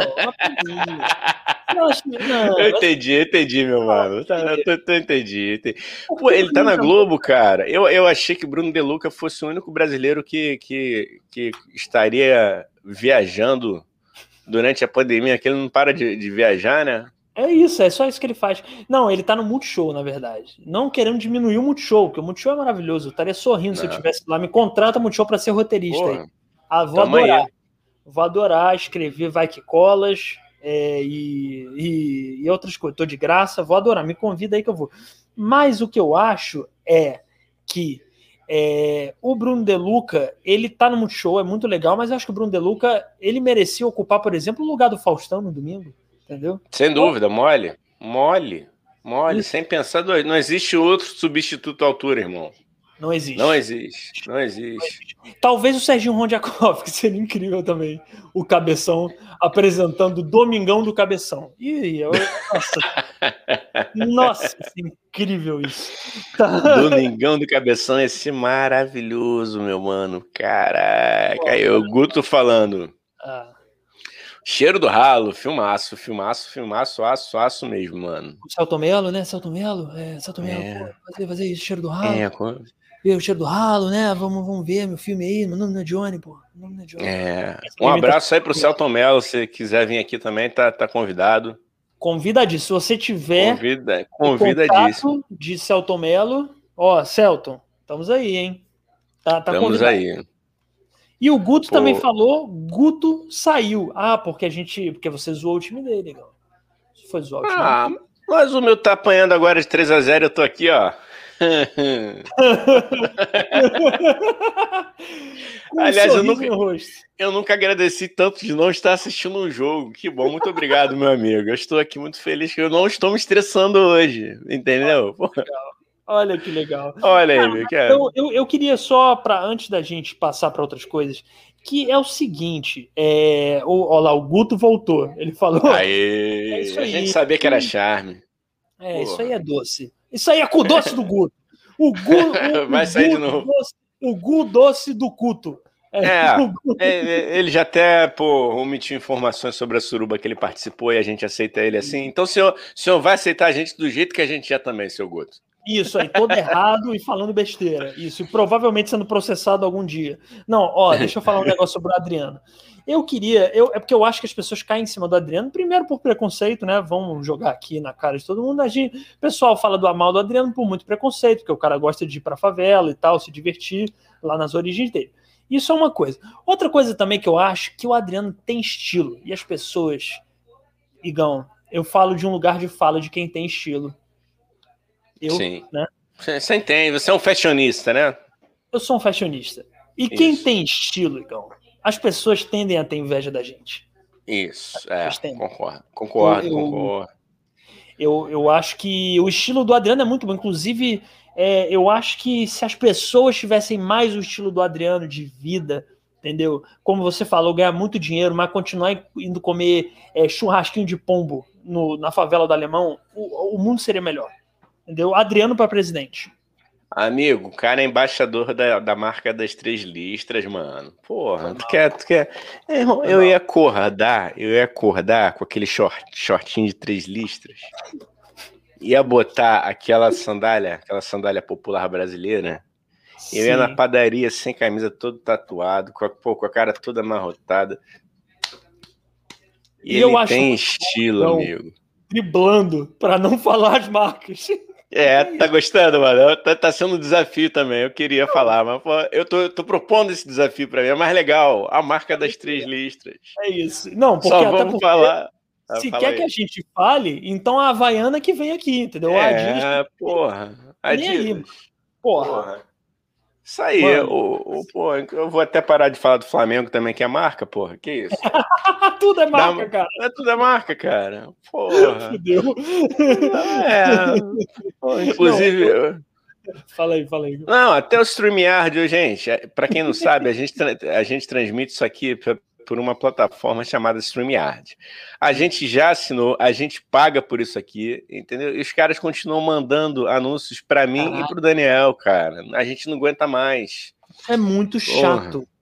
não, não eu entendi, eu entendi, meu mano. Tá, eu, tô, eu entendi, entendi. Pô, ele tá na Globo, cara. Eu, eu achei que Bruno De Luca fosse o único brasileiro que, que, que estaria viajando durante a pandemia, que ele não para de, de viajar, né? É isso, é só isso que ele faz. Não, ele tá no Multishow, na verdade. Não querendo diminuir o Multishow, porque o Multishow é maravilhoso. Eu estaria sorrindo se eu estivesse lá. Me contrata Multishow para ser roteirista. Ah, vou adorar. Aí. Vou adorar escrever Vai Que Colas é, e, e, e, outras coisas. Tô de graça, vou adorar. Me convida aí que eu vou. Mas o que eu acho é que é, o Bruno De Luca, ele tá no Multishow, é muito legal, mas eu acho que o Bruno De Luca, ele merecia ocupar, por exemplo, o lugar do Faustão no domingo, entendeu? Sem dúvida, mole, mole, mole, Isso. sem pensar, não existe outro substituto à altura, irmão. Não existe. Não existe. Não existe. Talvez o Serginho Rondiakov, que seria incrível também. O Cabeção apresentando Domingão do Cabeção. E eu, nossa, nossa, incrível isso. Domingão do Cabeção, esse maravilhoso, meu mano. Caraca, aí o Guto falando. Ah. Cheiro do Ralo, filmaço, filmaço, filmaço, aço, aço mesmo, mano. Celto Melo, né? Celto Melo, é, Celto Melo, é. fazer, fazer isso, Cheiro do Ralo. É, ver o cheiro do ralo, né? Vamos, vamos ver meu filme aí, meu nome é Johnny, pô. Meu nome é Johnny. É. Um abraço aí pro Celton Mello, se quiser vir aqui também, tá, tá convidado. Convidadíssimo. Se você tiver Convida, convidadíssimo. de Celton Mello, ó, Celton, estamos aí, hein? Tá, tá estamos convidado. aí. E o Guto Pô. também falou, Guto saiu. Ah, porque a gente, porque você zoou o time dele, legal. Foi zoar o time. Ah, mas o meu tá apanhando agora de 3 a 0, eu tô aqui, ó. Aliás, eu nunca, eu nunca agradeci tanto de não estar assistindo um jogo. Que bom, muito obrigado, meu amigo. Eu estou aqui muito feliz que eu não estou me estressando hoje, entendeu? Olha que legal. Olha aí, meu eu, eu, eu queria só, para antes da gente passar para outras coisas, que é o seguinte, é, olha lá, o Guto voltou. Ele falou. Aê, é isso aí. A gente sabia que era charme. É, Porra. isso aí é doce. Isso aí é com doce do Guto. O Gu, o, Vai sair de novo. Doce, o Gu doce do Cuto. É, é, é, ele já até pô, omitiu informações sobre a suruba que ele participou e a gente aceita ele assim. Então o senhor, o senhor vai aceitar a gente do jeito que a gente é também, seu Guto. Isso aí, todo errado e falando besteira. Isso, e provavelmente sendo processado algum dia. Não, ó, deixa eu falar um negócio sobre o Adriano. Eu queria, eu, é porque eu acho que as pessoas caem em cima do Adriano, primeiro por preconceito, né? Vão jogar aqui na cara de todo mundo. A gente, o pessoal fala do mal do Adriano por muito preconceito, porque o cara gosta de ir pra favela e tal, se divertir lá nas origens dele. Isso é uma coisa. Outra coisa também que eu acho que o Adriano tem estilo. E as pessoas, Igão, eu falo de um lugar de fala de quem tem estilo. Eu, Sim. Né? Você entende, você é um fashionista, né? Eu sou um fashionista. E Isso. quem tem estilo, Igão, as pessoas tendem a ter inveja da gente. Isso, é, concordo, concordo, eu, concordo. Eu, eu acho que o estilo do Adriano é muito bom. Inclusive, é, eu acho que se as pessoas tivessem mais o estilo do Adriano de vida, entendeu? Como você falou, ganhar muito dinheiro, mas continuar indo comer é, churrasquinho de pombo no, na favela do Alemão, o, o mundo seria melhor. Entendeu? Adriano para presidente. Amigo, o cara é embaixador da, da marca das três listras, mano. Porra, tu quer. Tu quer... Irmão, eu ia acordar, eu ia acordar com aquele short, shortinho de três listras. Ia botar aquela sandália, aquela sandália popular brasileira. Sim. Eu ia na padaria sem camisa, todo tatuado, com a, pô, com a cara toda amarrotada. E, e ele eu tem estilo, amigo. Driblando, para não falar as marcas. É, tá gostando, mano? Tá, tá sendo um desafio também. Eu queria falar, mas pô, eu tô, tô propondo esse desafio para mim. É mais legal. A marca das três listras. É isso. Não, porque Só vamos porque falar. Se quer aí. que a gente fale, então a Havaiana que vem aqui, entendeu? É, Adidas. porra. Adidas. Aí, porra. porra. Isso aí, o, pô, eu vou até parar de falar do Flamengo também, que é marca, porra. Que isso? tudo é marca, Dá, cara. É, tudo é marca, cara. Porra. Fudeu. É. inclusive. Não, Fala aí, fala aí. Não, até o StreamYard, gente. É, Para quem não sabe, a gente, a gente transmite isso aqui por uma plataforma chamada StreamYard. A gente já assinou, a gente paga por isso aqui, entendeu? E os caras continuam mandando anúncios para mim Caraca. e para o Daniel, cara. A gente não aguenta mais. É muito chato. Porra.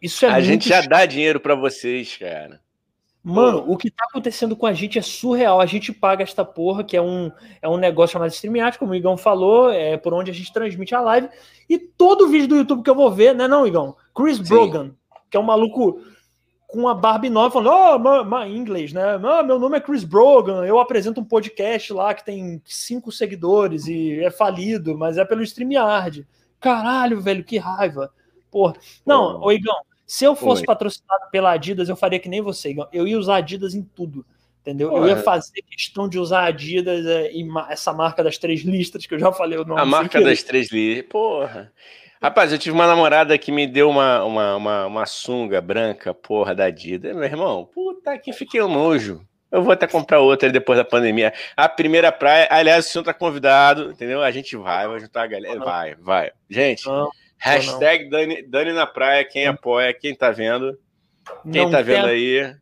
Isso é A gente já chato. dá dinheiro para vocês, cara. Mano, porra. o que tá acontecendo com a gente é surreal. A gente paga esta porra, que é um, é um negócio chamado StreamYard, como o Igão falou, é por onde a gente transmite a live. E todo vídeo do YouTube que eu vou ver, né, não, Igão? Chris Sim. Brogan, que é um maluco com a Barbie nova falando, oh, em inglês, né? Oh, meu nome é Chris Brogan, eu apresento um podcast lá que tem cinco seguidores e é falido, mas é pelo StreamYard. Caralho, velho, que raiva. Porra. Não, oh. Igão, se eu fosse Oi. patrocinado pela Adidas, eu faria que nem você, Igão. Eu ia usar Adidas em tudo. Entendeu? Porra. Eu ia fazer questão de usar Adidas é, e essa marca das três listras, que eu já falei o nome. A marca das três listras, porra. Rapaz, eu tive uma namorada que me deu uma, uma, uma, uma sunga branca, porra, da Adidas. Meu irmão, puta que fiquei um nojo. Eu vou até comprar outra depois da pandemia. A primeira praia, aliás, o senhor tá convidado, entendeu? A gente vai, vai juntar a galera. Vai, vai. Gente, não, hashtag Dani, Dani na praia, quem apoia, quem tá vendo. Quem não tá vendo aí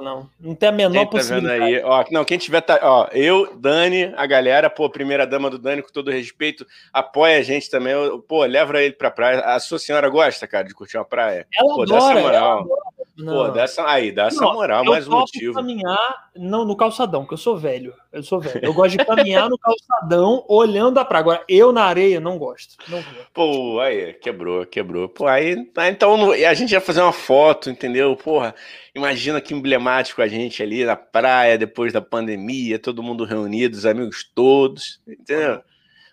não. Não tem a menor quem tá possibilidade. Vendo aí? Ó, não, quem tiver. Tá, ó, eu, Dani, a galera, pô, primeira dama do Dani, com todo respeito, apoia a gente também. Pô, leva ele pra praia. A sua senhora gosta, cara, de curtir uma praia? Ela pô, adora, ela adora. Não. Pô, dá essa, aí, dá essa moral, mais um motivo. caminhar não, no calçadão, que eu sou velho. Eu sou velho. Eu gosto de caminhar no calçadão olhando a praia. Agora, eu na areia não gosto. Não Pô, aí, quebrou, quebrou. Pô, aí, então a gente ia fazer uma foto, entendeu? Porra, imagina que emblemático a gente ali na praia, depois da pandemia, todo mundo reunido, os amigos todos, entendeu?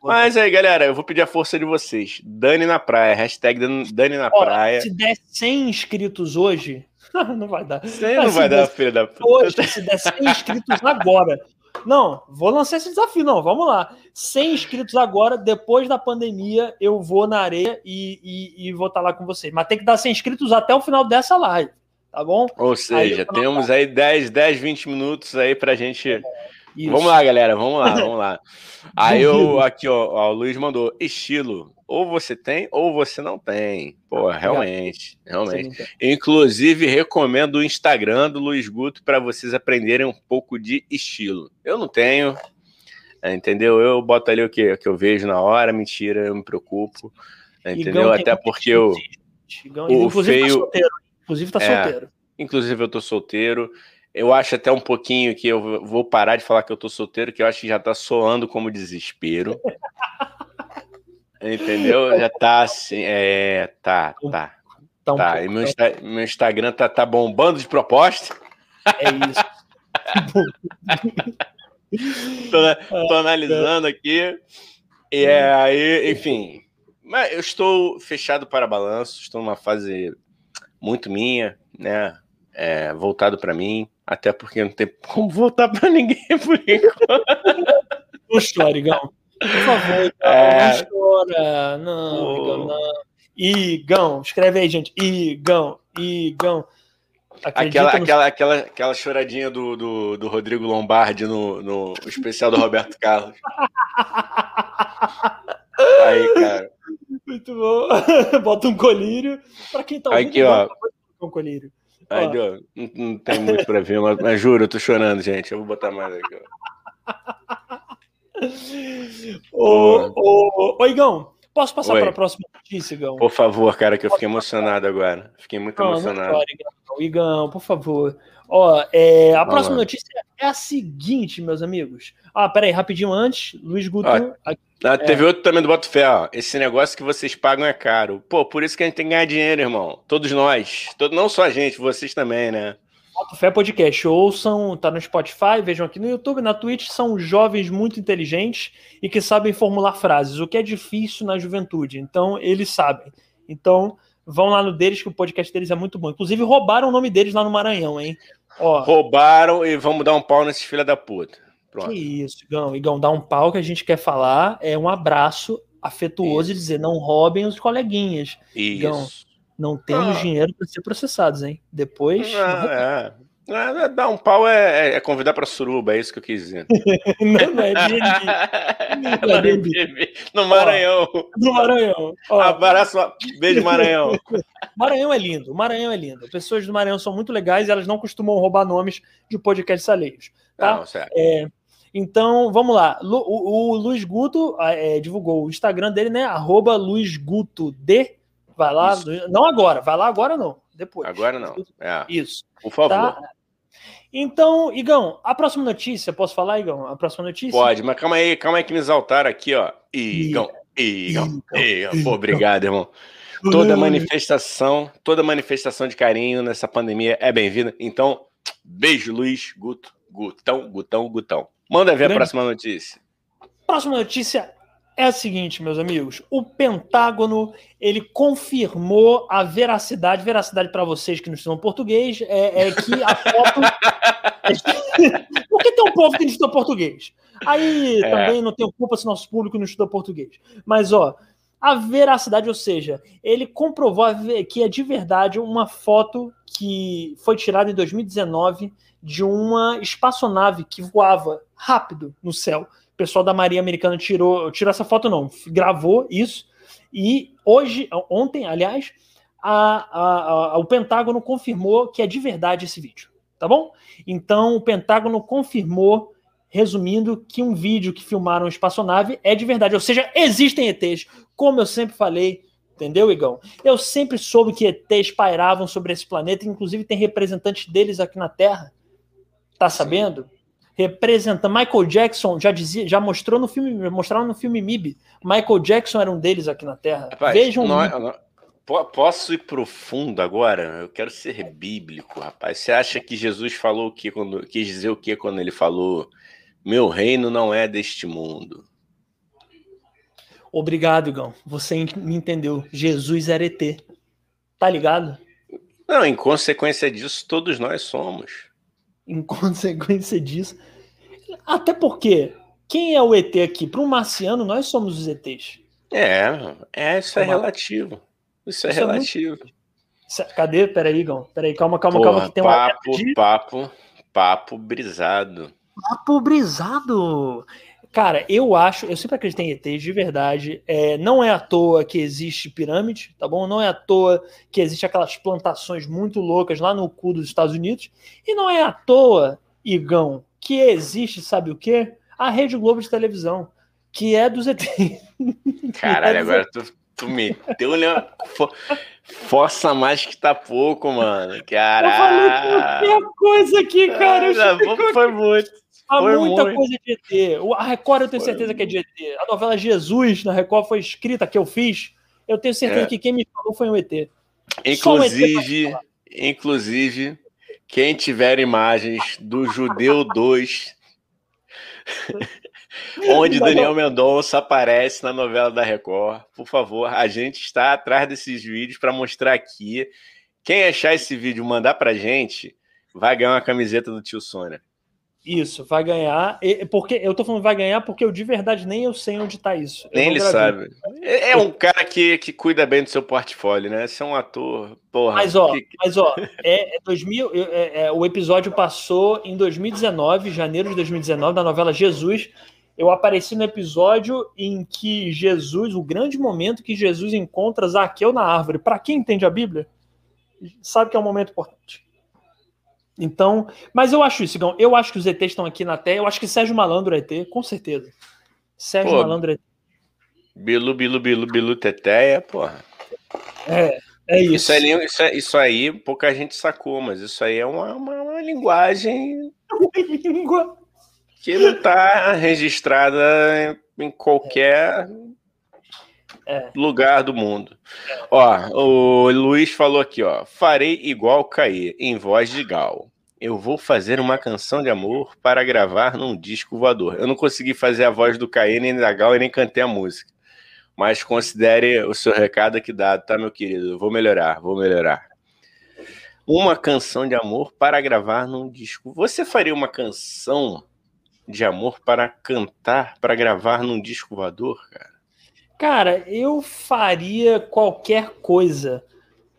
Mas aí, galera, eu vou pedir a força de vocês. Dani na praia, hashtag Dani na Ó, praia. Se der 100 inscritos hoje, não vai dar. 100 não vai dar, filho da puta. Hoje, se der 100 inscritos agora. Não, vou lançar esse desafio, não. Vamos lá. 100 inscritos agora, depois da pandemia, eu vou na areia e, e, e vou estar tá lá com vocês. Mas tem que dar 100 inscritos até o final dessa live, tá bom? Ou seja, aí, temos aí 10, 10, 20 minutos aí pra gente. É isso. Vamos lá, galera, vamos lá, vamos lá. Aí eu, aqui, ó, ó, o Luiz mandou estilo. Ou você tem, ou você não tem. Pô, realmente, realmente. inclusive, recomendo o Instagram do Luiz Guto para vocês aprenderem um pouco de estilo. Eu não tenho, entendeu? Eu boto ali o que, o que eu vejo na hora, mentira, eu me preocupo. Entendeu? Até porque eu. O inclusive tá feio. Tá solteiro. Inclusive, tá é, solteiro. Inclusive, eu tô solteiro. Eu acho até um pouquinho que eu vou parar de falar que eu tô solteiro, que eu acho que já tá soando como desespero. Entendeu? Já tá assim. É, tá, tá. Tá. Um tá. Pouco, e meu, meu Instagram tá, tá bombando de proposta. É isso. tô, tô, analisando aqui. E é, aí, enfim. Mas eu estou fechado para balanço, estou numa fase muito minha, né? É, voltado para mim. Até porque não tem como voltar para ninguém por enquanto. Não chore, Igão. Por favor, é... não chora. Não, oh. Igão, não. Igão, escreve aí, gente. Igão, Igão. aquela, no... aquela, aquela, aquela choradinha do, do, do Rodrigo Lombardi no, no especial do Roberto Carlos. Aí, cara. Muito bom. Bota um colírio. Para quem tá ouvindo, Aqui, ó. um colírio. Ai, não, não, tem muito pra ver, mas, mas, juro, eu tô chorando, gente. Eu vou botar mais aqui. ô, ô, ô, Igão, posso passar para a próxima notícia, Igão? Por favor, cara, que eu fiquei emocionado agora. Fiquei muito não, emocionado. Não Igão. Igão, por favor. Ó, é, a próxima notícia é a seguinte, meus amigos. Ah, peraí, rapidinho antes. Luiz Guto. Ah, ah, teve é. outro também do Boto Fé, ó. Esse negócio que vocês pagam é caro. Pô, por isso que a gente tem que ganhar dinheiro, irmão. Todos nós. Todo, não só a gente, vocês também, né? Boto Fé Podcast. Ouçam, tá no Spotify, vejam aqui no YouTube, na Twitch. São jovens muito inteligentes e que sabem formular frases, o que é difícil na juventude. Então, eles sabem. Então, vão lá no deles, que o podcast deles é muito bom. Inclusive, roubaram o nome deles lá no Maranhão, hein? Ó, Roubaram e vamos dar um pau nesse filha da puta. Pronto. Que isso, Igão. Igão, dá um pau que a gente quer falar. É um abraço afetuoso isso. e dizer não roubem os coleguinhas. Isso. Igão, não temos ah. dinheiro para ser processados, hein? Depois. Ah, é. É, dar um pau é, é convidar para suruba, é isso que eu quis dizer. não, não é DNB. No Maranhão. Ó, no Maranhão. Ó. Abraço, beijo, Maranhão. Maranhão é lindo, Maranhão é lindo. Pessoas do Maranhão são muito legais e elas não costumam roubar nomes de podcasts alheios. Tá? Não, certo. É, então, vamos lá. O, o, Luiz Guto é, divulgou o Instagram dele, né? Arroba Luiz Guto D. Vai lá. Não agora, vai lá agora não. Depois. Agora não. É. Isso. Por favor. Tá? Então, Igão, a próxima notícia, posso falar, Igão? A próxima notícia? Pode, mas calma aí, calma aí que me exaltaram aqui, ó. Igão, Igão, Igão. Pô, obrigado, irmão. Toda manifestação, toda manifestação de carinho nessa pandemia é bem-vinda. Então, beijo, Luiz, Guto, Gutão, Gutão, Gutão. Manda ver a próxima notícia. Próxima notícia é a seguinte, meus amigos. O Pentágono ele confirmou a veracidade. Veracidade para vocês que não estudam português é, é que a foto. Por que tem um povo que não estuda português? Aí é. também não tenho culpa se nosso público não estuda português. Mas, ó, a veracidade, ou seja, ele comprovou que é de verdade uma foto que foi tirada em 2019 de uma espaçonave que voava rápido no céu pessoal da Marinha Americana tirou, tirou essa foto, não, gravou isso. E hoje, ontem, aliás, a, a, a, o Pentágono confirmou que é de verdade esse vídeo, tá bom? Então, o Pentágono confirmou, resumindo, que um vídeo que filmaram uma espaçonave é de verdade, ou seja, existem ETs, como eu sempre falei, Entendeu, Igão? Eu sempre soube que ETs pairavam sobre esse planeta, inclusive tem representantes deles aqui na Terra. Tá sabendo? Representando Michael Jackson já dizia, já mostrou no filme, mostraram no filme MIB. Michael Jackson era um deles aqui na Terra. Rapaz, Vejam. Não, posso ir profundo agora? Eu quero ser bíblico, rapaz. Você acha que Jesus falou o que quando quis dizer o que quando ele falou: "Meu reino não é deste mu"? Obrigado, Igão. Você me entendeu. Jesus era ET. Tá ligado? Não, em consequência disso, todos nós somos. Em consequência disso. Até porque, quem é o ET aqui? Para um marciano, nós somos os ETs. É, é isso é relativo. Isso é isso relativo. É muito... Cadê? Peraí, Igão. Peraí, calma, calma, Porra, calma. Que tem papo, uma... papo, papo brisado. Papo brisado. Cara, eu acho, eu sempre acreditei em ETs de verdade. É, não é à toa que existe pirâmide, tá bom? Não é à toa que existe aquelas plantações muito loucas lá no cu dos Estados Unidos. E não é à toa, Igão, que existe, sabe o quê? A Rede Globo de televisão, que é dos ETs. Caralho, é agora tu, tu meteu né? Força mais que tá pouco, mano. Caralho. Eu falei qualquer coisa aqui, cara. Eu foi muito. Há muita muito. coisa de ET. A Record eu tenho foi certeza que é de ET. A novela Jesus na Record foi escrita, que eu fiz. Eu tenho certeza é. que quem me falou foi um ET. Inclusive, um ET inclusive, quem tiver imagens do Judeu 2, onde Daniel Mendonça aparece na novela da Record, por favor, a gente está atrás desses vídeos para mostrar aqui. Quem achar esse vídeo mandar pra gente, vai ganhar uma camiseta do tio Sônia. Isso, vai ganhar. Porque eu tô falando vai ganhar porque eu de verdade nem eu sei onde tá isso. Nem ele sabe. É, é um cara que, que cuida bem do seu portfólio, né? Você é um ator, porra. Mas ó, que... mas ó, é, é 2000, é, é, o episódio passou em 2019, janeiro de 2019, da novela Jesus. Eu apareci no episódio em que Jesus, o grande momento que Jesus encontra Zaqueu na árvore. Para quem entende a Bíblia, sabe que é um momento importante. Então, mas eu acho isso, Igão. Eu acho que os ETs estão aqui na Terra. Eu acho que Sérgio Malandro é ET, com certeza. Sérgio Pô, Malandro é ET. Bilu, bilu, bilu, bilu, teteia, porra. É, é isso. Isso, aí, isso, isso aí pouca gente sacou, mas isso aí é uma, uma, uma linguagem que não está registrada em qualquer é. Lugar do mundo. Ó, o Luiz falou aqui, ó. Farei igual cair em voz de Gal eu vou fazer uma canção de amor para gravar num disco voador. Eu não consegui fazer a voz do Caê nem da Gal e nem cantei a música. Mas considere o seu recado aqui dado, tá, meu querido? vou melhorar, vou melhorar. Uma canção de amor para gravar num disco. Você faria uma canção de amor para cantar, para gravar num disco voador, cara? Cara, eu faria qualquer coisa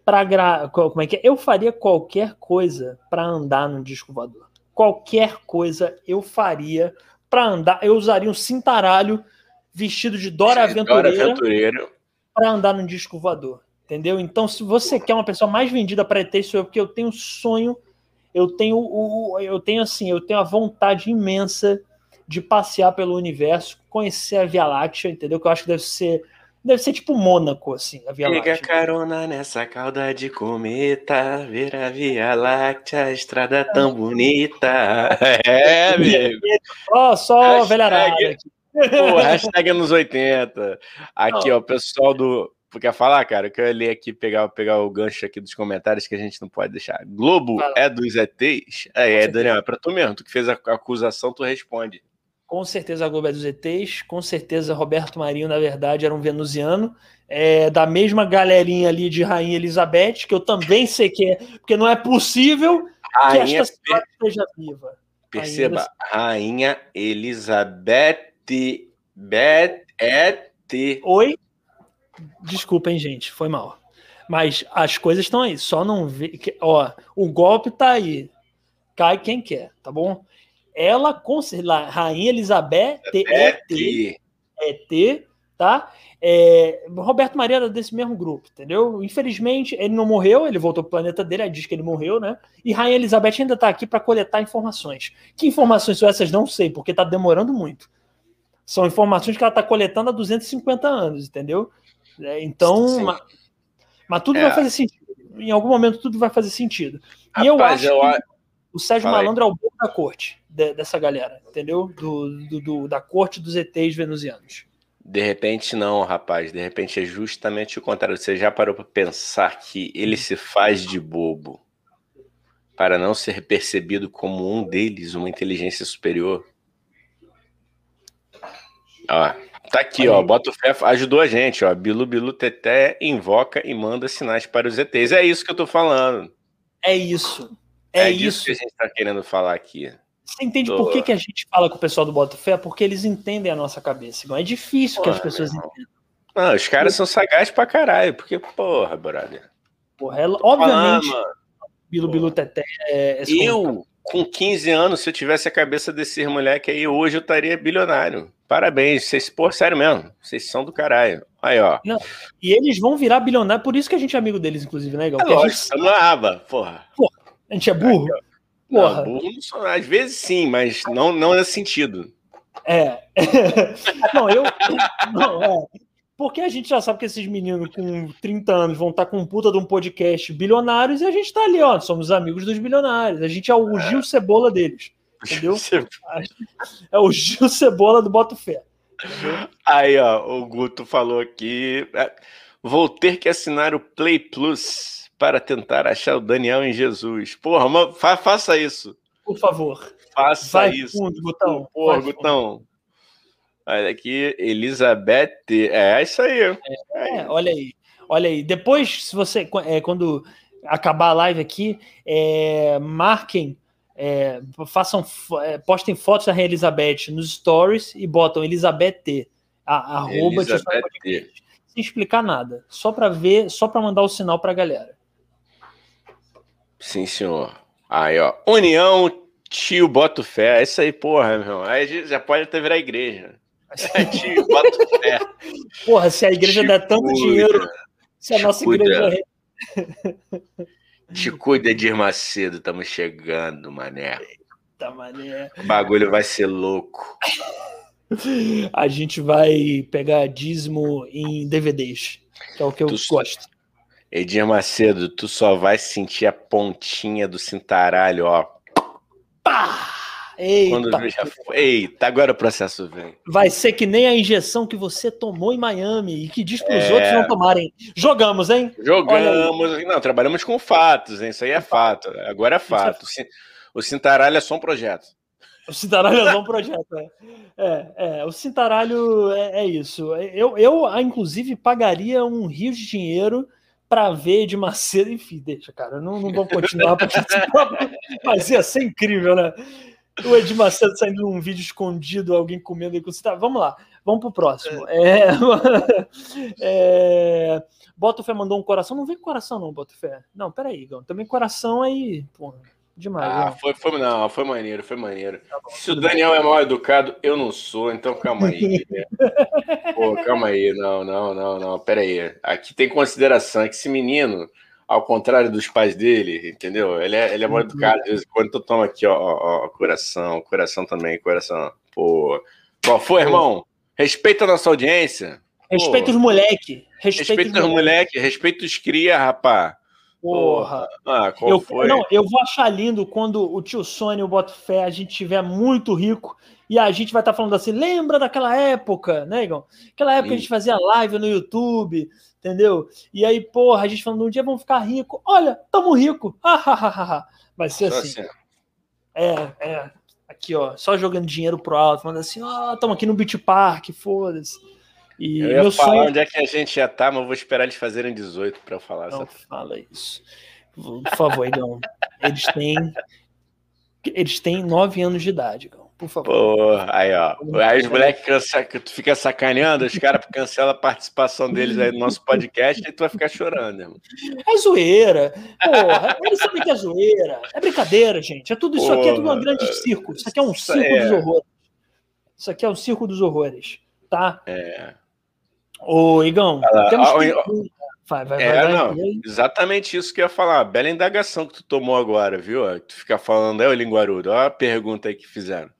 para gra... como é que é? Eu faria qualquer coisa para andar num disco voador. Qualquer coisa eu faria para andar. Eu usaria um cintaralho vestido de Dora Aventureira, para andar num disco voador. Entendeu? Então, se você quer uma pessoa mais vendida para ET, sou eu, porque eu tenho sonho, eu tenho o, eu tenho assim, eu tenho a vontade imensa de passear pelo universo, conhecer a Via Láctea, entendeu? Que eu acho que deve ser Deve ser tipo Mônaco, assim, a Via Pega Láctea. carona nessa cauda de cometa, ver a Via Láctea, a estrada tão bonita. É, amigo. Ó, só velharada. Pô, hashtag anos 80. Aqui, ó, o pessoal do. Quer falar, cara? Eu quero ler aqui, pegar, pegar o gancho aqui dos comentários que a gente não pode deixar. Globo é dos ETs? É, é, Daniel, é pra tu mesmo. Tu que fez a acusação, tu responde. Com certeza a Globo é dos ETs, com certeza Roberto Marinho, na verdade, era um venusiano, é, da mesma galerinha ali de Rainha Elizabeth, que eu também sei que é, porque não é possível Rainha que esta senhora esteja viva. Perceba, Rainha, Rainha Elizabeth Bet, et... Oi? Desculpem, gente, foi mal. Mas as coisas estão aí, só não vê. Ó, o golpe tá aí. Cai quem quer, tá bom? Ela, com Rainha Elizabeth ET, ET, tá? É, Roberto Maria era desse mesmo grupo, entendeu? Infelizmente, ele não morreu, ele voltou para o planeta dele, diz que ele morreu, né? E Rainha Elizabeth ainda está aqui para coletar informações. Que informações são essas? Não sei, porque está demorando muito. São informações que ela está coletando há 250 anos, entendeu? É, então, mas, mas, tudo é. vai fazer sentido. Em algum momento tudo vai fazer sentido. E Rapaz, eu acho eu... que o Sérgio Fala Malandro aí. é o bom da corte de, dessa galera, entendeu? Do, do, do, da corte dos ETs venusianos. De repente não, rapaz. De repente é justamente o contrário. Você já parou para pensar que ele se faz de bobo para não ser percebido como um deles, uma inteligência superior? Ó, tá aqui, ó. Bota o fé, ajudou a gente, ó. Bilu Bilu Teté invoca e manda sinais para os ETs. É isso que eu tô falando. É isso. É, é isso que a gente tá querendo falar aqui. Você entende Tô... por que, que a gente fala com o pessoal do Botafé? Porque eles entendem a nossa cabeça. Não é difícil porra, que as pessoas entendam. Não, os caras são sagazes pra caralho. Porque, porra, brother. Porra, ela, obviamente, falando, Bilu Bilu Teté é, é Eu, com 15 anos, se eu tivesse a cabeça desse moleque aí, hoje eu estaria bilionário. Parabéns, vocês, pô, sério mesmo, vocês são do caralho. Aí, ó. Não, e eles vão virar bilionário, por isso que a gente é amigo deles, inclusive, né, Gal? É lógico, gente... é aba, porra. porra. A gente é burro? Porra. Não, burro não às vezes sim, mas não, não nesse sentido. É. não, eu. Não, é. Porque a gente já sabe que esses meninos com 30 anos vão estar com um puta de um podcast bilionários e a gente tá ali, ó. Somos amigos dos bilionários. A gente é o é. Gil Cebola deles. Entendeu? É o Gil Cebola do Boto Fé. Aí, ó, o Guto falou aqui. É, vou ter que assinar o Play Plus para tentar achar o Daniel em Jesus. Porra, fa faça isso. Por favor. Faça Vai isso. Fundo, Gutão. Porra, Vai Gutão. Fundo. Olha aqui, Elizabeth. É, é isso aí. É, é, olha aí. Olha aí. Depois, se você. É, quando acabar a live aqui, é, marquem. É, façam, é, postem fotos da Elizabeth nos stories e botam Elizabeth T. A, arroba Elizabeth T. Sem explicar nada. Só para ver, só para mandar o sinal para a galera. Sim, senhor. Aí, ó. União, tio, boto fé. É isso aí, porra, meu. Aí já pode até virar igreja. É, tio, boto fé. Porra, se a igreja der tanto cuida, dinheiro, se a nossa cuida. igreja. Te cuida, Edir Macedo, estamos chegando, mané. Eita, mané. O bagulho vai ser louco. A gente vai pegar dízimo em DVDs, que é o que eu tu, gosto. Edir Macedo, tu só vai sentir a pontinha do cintaralho, ó. Pá! Eita. Já foi. Eita, agora o processo vem. Vai ser que nem a injeção que você tomou em Miami e que diz para os é... outros não tomarem. Jogamos, hein? Jogamos. Não, trabalhamos com fatos, hein? Isso aí é fato. Agora é, é fato. O cintaralho é só um projeto. O cintaralho é só um projeto, é. É, é o cintaralho é, é isso. Eu, eu, inclusive, pagaria um rio de dinheiro para ver de Macedo, enfim, deixa, cara, não, não vou continuar, porque mas ia ser incrível, né? O Ed Macedo saindo num vídeo escondido, alguém comendo aí com você. Tá, vamos lá, vamos pro próximo. É. É, é, Botafé mandou um coração. Não vem com coração, não, Botafé. Não, peraí, Gão. Também coração aí. Porra. Demais. Ah, foi, foi, não, foi maneiro, foi maneiro. Tá Se o Daniel é mal educado, eu não sou, então calma aí. Né? Pô, calma aí, não, não, não, não, pera aí. Aqui tem consideração, é que esse menino, ao contrário dos pais dele, entendeu? Ele é, ele é mal educado, quando tu toma aqui, ó, ó, ó, coração, coração também, coração. Pô, qual foi, irmão? Respeita a nossa audiência. Respeita os moleque. Respeita, respeita os moleque, moleque respeita os cria, rapá. Porra. Ah, qual eu, foi? Não, eu vou achar lindo quando o tio Sônia e o Botafé a gente tiver muito rico e a gente vai estar tá falando assim, lembra daquela época, né, Igor? Aquela época Sim. a gente fazia live no YouTube, entendeu? E aí, porra, a gente falando, um dia vamos ficar rico. Olha, tamo rico. vai ser assim. assim. É, é. Aqui, ó, só jogando dinheiro pro alto, falando assim, ó, oh, tamo aqui no Beach Park, foda-se. E eu ia falar sonho... onde é que a gente já tá, mas eu vou esperar eles fazerem 18 para eu falar. Não essa... fala isso. Por favor, Igão. Eles têm. Eles têm 9 anos de idade, Igão. Por favor. Porra, aí, ó. Aí os moleques cansa... tu fica sacaneando, os caras cancelam a participação deles aí no nosso podcast e tu vai ficar chorando, irmão. É zoeira. Porra, eles sabem que é zoeira. É brincadeira, gente. É tudo isso Porra, aqui, é tudo um grande circo. Isso aqui é um circo é... dos horrores. Isso aqui é um circo dos horrores, tá? É. Ô, Igão, ah, temos que... Vai, vai, é, vai, não, exatamente isso que eu ia falar. Bela indagação que tu tomou agora, viu? Tu fica falando, é o linguarudo. Olha a pergunta aí que fizeram.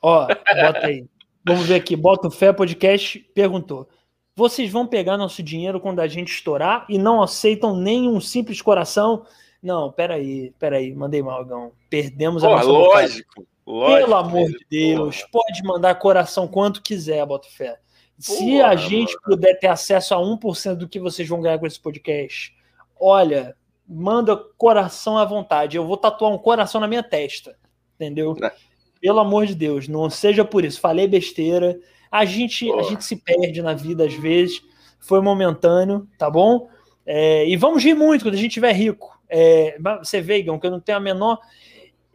Ó, bota aí. Vamos ver aqui. Bota o Fé Podcast perguntou. Vocês vão pegar nosso dinheiro quando a gente estourar e não aceitam nem um simples coração. Não, peraí, peraí, mandei mal, Gão. Perdemos a nossa lógico, lógico. Pelo amor de Deus, porra. pode mandar coração quanto quiser, Botafé. Se a gente mano. puder ter acesso a 1% do que vocês vão ganhar com esse podcast, olha, manda coração à vontade. Eu vou tatuar um coração na minha testa, entendeu? Né? Pelo amor de Deus, não seja por isso. Falei besteira. A gente, a gente se perde na vida às vezes. Foi momentâneo, tá bom? É, e vamos rir muito quando a gente estiver rico. É, você vê, Igão, que eu não tenho a menor.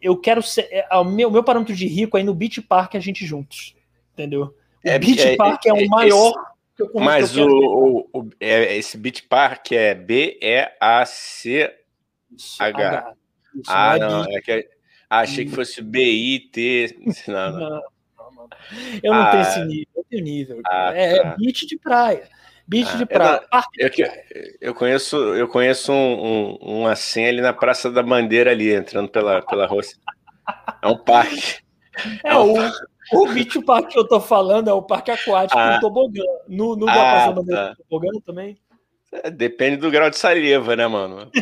Eu quero ser. É, o meu, meu parâmetro de rico é ir no Beach Park a gente juntos. Entendeu? O é, Beach é, Park é, o maior. Esse, mas o, o, o, é, esse Beach Park é B-E-A-C-H. Ah, não. É que, ah, achei que fosse B-I-T. Não, não. não. Eu não ah, tenho esse nível, eu tenho nível. Ah, é, é tá. beach de praia. Beach ah, de praia. Eu, eu, eu, conheço, eu conheço um, um, uma senha ali na Praça da Bandeira ali, entrando pela, pela rua. É um parque. É, é um o, o beach park que eu tô falando é o parque aquático ah, no tobogã. No, no ah, Bandeira tá. tobogã também? É, depende do grau de saliva, né, mano?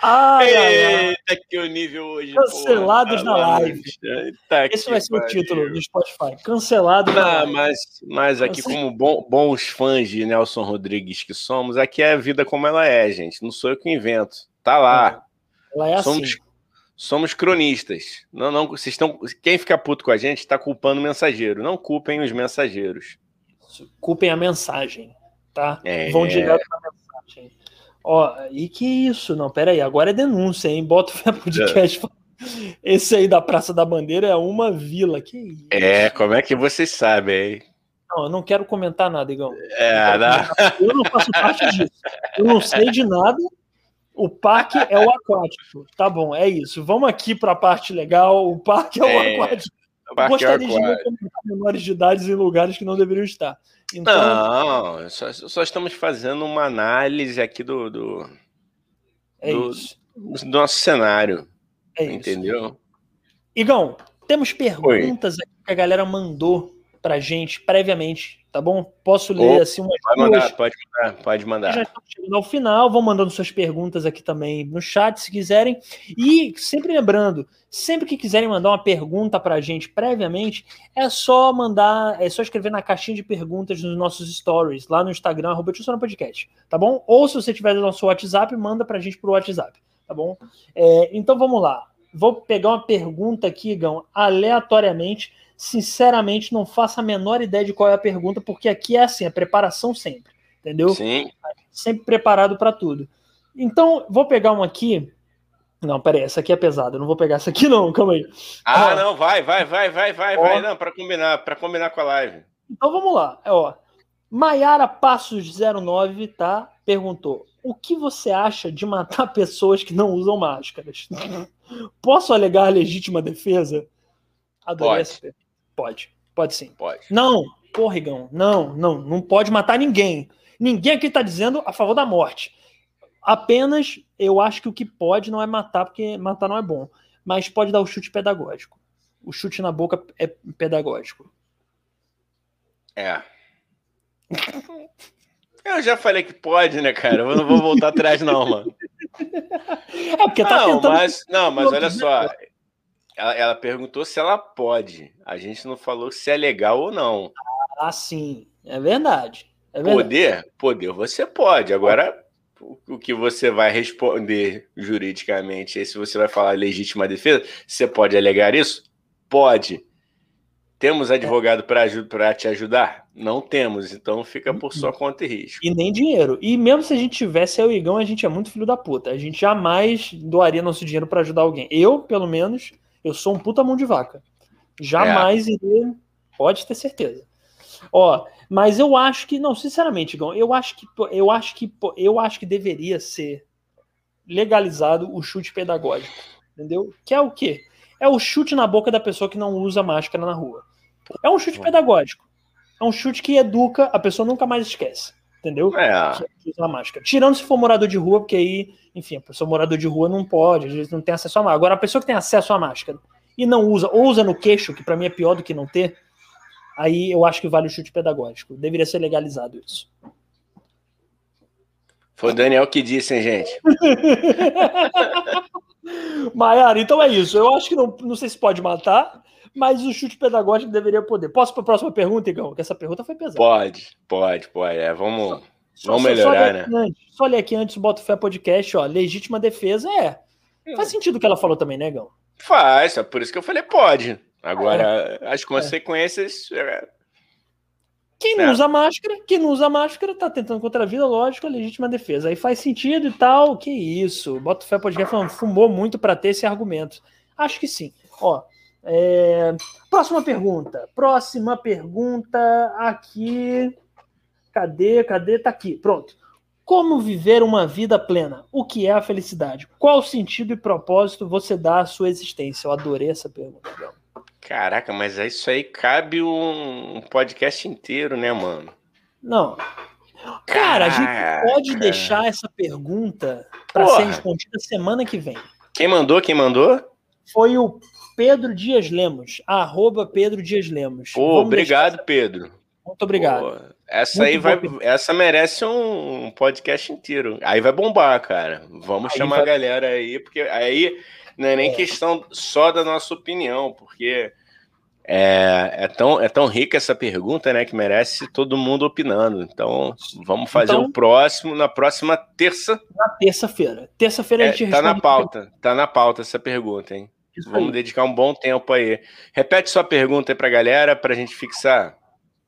Ai, Eita, que o nível hoje. Cancelados porra, na live. Esse vai ser o título do Spotify. Cancelados na live. Mas, mas aqui, como bom, bons fãs de Nelson Rodrigues que somos, aqui é a vida como ela é, gente. Não sou eu que invento. Tá lá. Ela é somos, assim. Somos cronistas. Não, não, vocês estão. Quem fica puto com a gente está culpando o mensageiro. Não culpem os mensageiros. Culpem a mensagem, tá? É... Vão direto na mensagem. Ó, e que isso? Não, pera aí, agora é denúncia, hein? Bota o podcast. É. Esse aí da Praça da Bandeira é uma vila. Que isso? É, como é que vocês sabem, hein? Não, eu não quero comentar nada, Igão. É, não não. Eu não faço parte disso. Eu não sei de nada. O parque é o aquático. Tá bom, é isso. Vamos aqui para a parte legal. O parque é o é, aquático. O parque Gostaria é o aquático. de menores de idade em lugares que não deveriam estar. Então... Não, só, só, estamos fazendo uma análise aqui do, do, é do, do nosso cenário. É entendeu? Isso. Igão, temos perguntas aqui que a galera mandou pra gente previamente tá bom? Posso ler oh, assim umas pode mandar, pode mandar, pode mandar. Já estamos chegando ao final, vão mandando suas perguntas aqui também no chat, se quiserem. E sempre lembrando, sempre que quiserem mandar uma pergunta para a gente previamente, é só mandar, é só escrever na caixinha de perguntas nos nossos stories, lá no Instagram, arroba Podcast, tá bom? Ou se você tiver no nosso WhatsApp, manda para a gente pro WhatsApp, tá bom? É, então vamos lá. Vou pegar uma pergunta aqui, Gão, aleatoriamente sinceramente, não faço a menor ideia de qual é a pergunta, porque aqui é assim, a preparação sempre, entendeu? Sim. Sempre preparado para tudo. Então, vou pegar uma aqui. Não, peraí, essa aqui é pesada. Eu não vou pegar essa aqui, não, calma aí. Ah, ó, não, vai, vai, vai, vai, vai, ó, vai, não, para combinar, para combinar com a live. Então vamos lá. É, ó. Maiara Passos 09, tá? Perguntou: o que você acha de matar pessoas que não usam máscaras? Posso alegar legítima defesa? Adorei essa pergunta. Pode, pode sim. Pode. Não, porrigão, não, não, não pode matar ninguém. Ninguém aqui está dizendo a favor da morte. Apenas eu acho que o que pode não é matar, porque matar não é bom. Mas pode dar o chute pedagógico. O chute na boca é pedagógico. É. Eu já falei que pode, né, cara? Eu não vou voltar atrás, não, mano. É porque tá não, tentando... mas, não, mas olha só. Ela, ela, perguntou se ela pode. A gente não falou se é legal ou não. Ah, sim. É verdade. É verdade. Poder? Poder você pode. Agora, o que você vai responder juridicamente, se você vai falar legítima defesa, você pode alegar isso? Pode. Temos advogado é. para te ajudar? Não temos, então fica por sua conta e risco. E nem dinheiro. E mesmo se a gente tivesse o Igão, a gente é muito filho da puta. A gente jamais doaria nosso dinheiro para ajudar alguém. Eu, pelo menos, eu sou um puta mão de vaca. Jamais é. iria. Pode ter certeza. Ó, mas eu acho que, não, sinceramente, Gão, eu acho que eu acho que eu acho que deveria ser legalizado o chute pedagógico. Entendeu? Que é o quê? É o chute na boca da pessoa que não usa máscara na rua. É um chute pedagógico. É um chute que educa, a pessoa nunca mais esquece. Entendeu? É. Usar máscara. Tirando se for morador de rua, porque aí enfim, a pessoa morador de rua não pode, às vezes não tem acesso à máscara. Agora, a pessoa que tem acesso à máscara e não usa, ou usa no queixo, que para mim é pior do que não ter, aí eu acho que vale o chute pedagógico. Deveria ser legalizado isso. Foi o Daniel que disse, hein, gente? Maiara, então é isso. Eu acho que não, não sei se pode matar, mas o chute pedagógico deveria poder. Posso para a próxima pergunta, Igão? Que essa pergunta foi pesada. Pode, pode, pode. É, vamos, só, vamos só, melhorar, só né? Antes, só ler aqui antes do Bota Fé Podcast, ó. Legítima defesa é. Faz sentido o que ela falou também, né, Igão? Faz, é por isso que eu falei pode. Agora, é. as consequências. É. Quem não é. usa máscara, quem não usa máscara tá tentando contra a vida, lógico, a legítima defesa. Aí faz sentido e tal, que isso. Bota Fé Podcast falando, fumou muito para ter esse argumento. Acho que sim. Ó, é... Próxima pergunta. Próxima pergunta aqui. Cadê? Cadê? Tá aqui. Pronto. Como viver uma vida plena? O que é a felicidade? Qual sentido e propósito você dá à sua existência? Eu adorei essa pergunta. Caraca, mas isso aí cabe um podcast inteiro, né, mano? Não. Cara, a gente pode deixar essa pergunta para ser respondida semana que vem. Quem mandou? Quem mandou? Foi o Pedro Dias Lemos, arroba Pedro Dias Lemos. Pô, obrigado, essa... Pedro. Muito obrigado. Pô, essa Muito aí vai, essa merece um podcast inteiro. Aí vai bombar, cara. Vamos aí chamar vai... a galera aí, porque aí não é nem é. questão só da nossa opinião, porque é, é, tão, é tão rica essa pergunta, né, que merece todo mundo opinando. Então, vamos fazer então, o próximo na próxima terça. Na terça-feira. Terça-feira é, a gente Tá na pauta, tá na pauta essa pergunta, hein? Isso vamos aí. dedicar um bom tempo aí. Repete sua pergunta aí pra galera, pra gente fixar.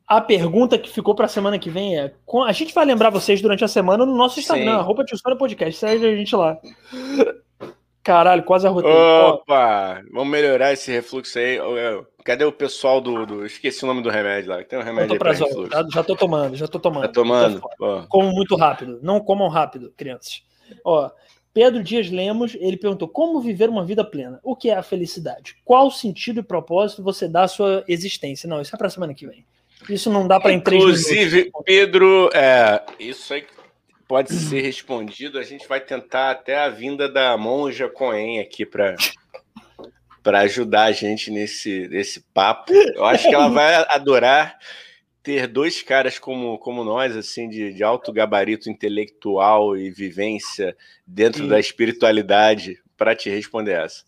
A pergunta que ficou para a semana que vem é: a gente vai lembrar vocês durante a semana no nosso Instagram, arroba História Podcast. Segue a gente lá. Caralho, quase arrotei. Opa! Vamos melhorar esse refluxo aí. Cadê o pessoal do. do... Esqueci o nome do remédio lá. Tem um remédio aí pra refluxo. Já, já tô tomando, já tô tomando. Tá tomando? Como muito rápido. Não comam rápido, crianças. Ó, Pedro Dias Lemos, ele perguntou: como viver uma vida plena? O que é a felicidade? Qual sentido e propósito você dá à sua existência? Não, isso é pra semana que vem. Isso não dá para em Inclusive, Pedro, é, isso aí pode ser respondido. A gente vai tentar até a vinda da monja Coen aqui para para ajudar a gente nesse, nesse papo. Eu acho que ela vai adorar ter dois caras como, como nós, assim, de, de alto gabarito intelectual e vivência dentro da espiritualidade para te responder essa.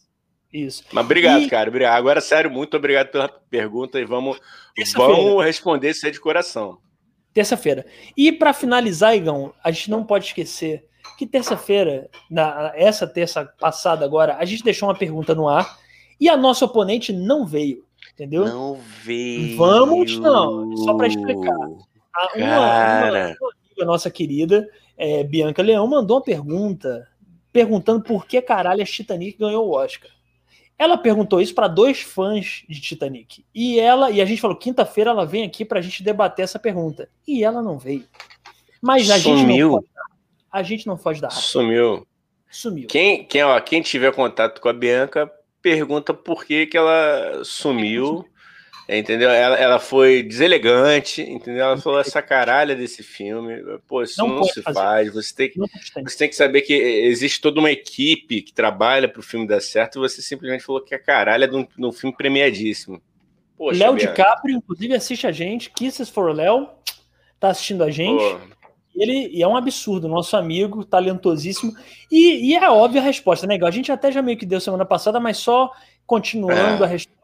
Isso. Mas obrigado, e... cara. Obrigado. Agora, sério, muito obrigado pela pergunta e vamos, vamos responder isso aí de coração. Terça-feira. E para finalizar, Igão, a gente não pode esquecer que terça-feira, na essa terça passada agora, a gente deixou uma pergunta no ar e a nossa oponente não veio, entendeu? Não veio. Vamos, não. Só para explicar. A, uma, uma, amiga nossa querida, é, Bianca Leão, mandou uma pergunta perguntando por que caralho a Titanic ganhou o Oscar. Ela perguntou isso para dois fãs de Titanic. E ela e a gente falou quinta-feira ela vem aqui para a gente debater essa pergunta. E ela não veio. Mas a Sumiu. gente não pode, a gente não foge da Sumiu. Sumiu. Quem, quem, ó, quem tiver contato com a Bianca pergunta por que, que ela sumiu Entendeu? Ela, ela foi deselegante, entendeu? Ela falou essa caralha desse filme. Pô, isso não, não se fazer. faz. Você tem, que, você tem que saber que existe toda uma equipe que trabalha para o filme dar certo e você simplesmente falou que a caralha de um, de um filme premiadíssimo. Léo DiCaprio, inclusive, assiste a gente. Kisses for Léo, tá assistindo a gente. Pô. Ele e é um absurdo, nosso amigo, talentosíssimo. E, e é óbvia a resposta, né, A gente até já meio que deu semana passada, mas só continuando é. a resposta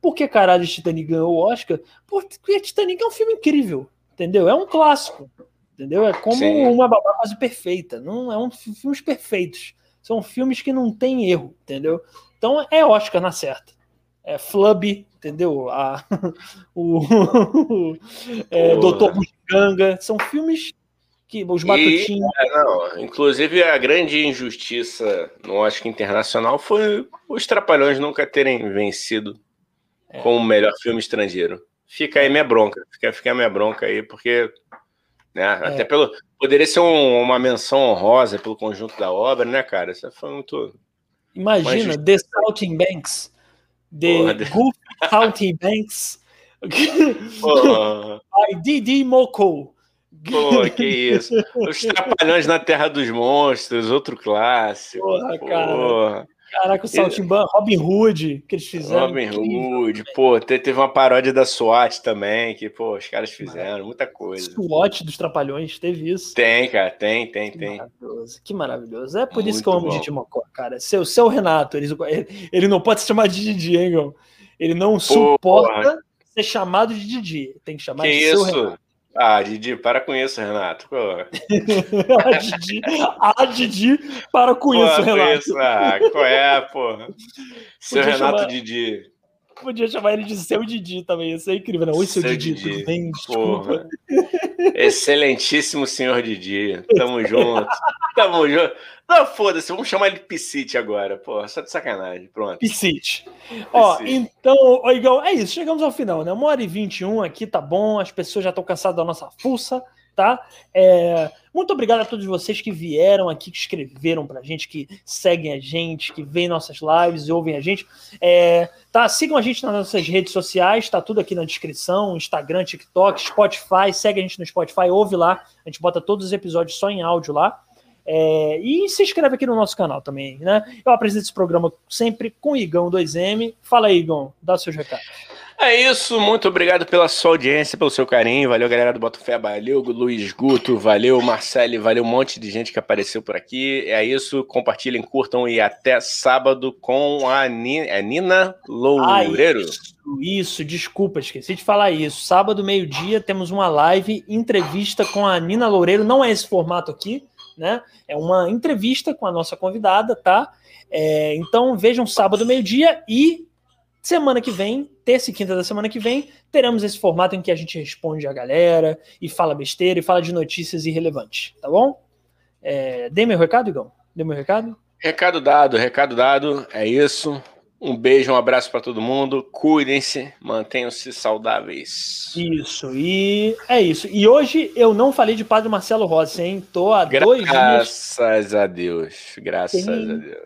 por que caralho Titanic ganhou o Oscar? Porque Titanic é um filme incrível, entendeu? É um clássico, entendeu? É como Sim. uma babá quase perfeita. Não é um filmes perfeitos. São filmes que não tem erro, entendeu? Então é Oscar na certa. É Flub, entendeu? A, o é, Doutor Bugiganga. São filmes que os batutinhos. E, é, não, inclusive a grande injustiça no Oscar internacional foi os Trapalhões nunca terem vencido é. como melhor filme estrangeiro. Fica aí minha bronca, fica, fica minha bronca aí, porque né, é. até pelo. Poderia ser um, uma menção honrosa pelo conjunto da obra, né, cara? Isso foi muito. Imagina, The Salting Banks. The Porra, Goof Salting Banks. By Didi Moko. Pô, que isso. Os Trapalhões na Terra dos Monstros, outro clássico. Porra, cara. Caraca, o Saltimban, Robin Hood, que eles fizeram. Robin Hood, pô, teve uma paródia da SWAT também, que, pô, os caras fizeram muita coisa. SWAT dos Trapalhões, teve isso. Tem, cara, tem, tem, que tem. Maravilhoso, que maravilhoso. É por Muito isso que eu amo bom. Didi Mocó, cara. Seu, seu Renato, ele, ele não pode se chamar de Didi, hein? Ele não Porra. suporta ser chamado de Didi. Tem que chamar que de isso? seu Renato. Ah, Didi, para com isso, Renato. ah, Didi, ah, Didi, para com isso, Renato. Isso. Ah, qual é, porra? Seu Renato chamar... Didi. Podia chamar ele de seu Didi também, isso é incrível. Não, Oi, seu, seu Didi, Didi, tudo bem? Desculpa. Excelentíssimo senhor Didi. Tamo junto. Tamo junto. Não, foda-se, vamos chamar ele de Piscite agora. Pô, só de sacanagem. Pronto. Piscite. Ó, então, Igão, é isso. Chegamos ao final, né? Uma hora e vinte e um aqui, tá bom. As pessoas já estão cansadas da nossa fuça tá? É, muito obrigado a todos vocês que vieram aqui, que escreveram pra gente, que seguem a gente, que veem nossas lives e ouvem a gente. É, tá? Sigam a gente nas nossas redes sociais, tá tudo aqui na descrição: Instagram, TikTok, Spotify. Segue a gente no Spotify, ouve lá. A gente bota todos os episódios só em áudio lá. É, e se inscreve aqui no nosso canal também, né? Eu apresento esse programa sempre com o Igão 2M. Fala aí, Igão, dá seus recados. É isso, muito obrigado pela sua audiência, pelo seu carinho. Valeu, galera do Botafé, valeu, Luiz Guto, valeu, Marcelo, valeu um monte de gente que apareceu por aqui. É isso, compartilhem, curtam e até sábado com a Nina, é Nina Loureiro. Ah, isso, isso, desculpa, esqueci de falar isso. Sábado, meio-dia, temos uma live, entrevista com a Nina Loureiro. Não é esse formato aqui, né? É uma entrevista com a nossa convidada, tá? É, então vejam sábado, meio-dia e Semana que vem, terça e quinta da semana que vem, teremos esse formato em que a gente responde a galera e fala besteira e fala de notícias irrelevantes, tá bom? É, meu recado, Igão? Dei meu recado? Recado dado, recado dado, é isso. Um beijo, um abraço para todo mundo. Cuidem-se, mantenham-se saudáveis. Isso, e é isso. E hoje eu não falei de Padre Marcelo Rossi, hein? Tô há graças dois dias. Graças a Deus, graças Tem... a Deus.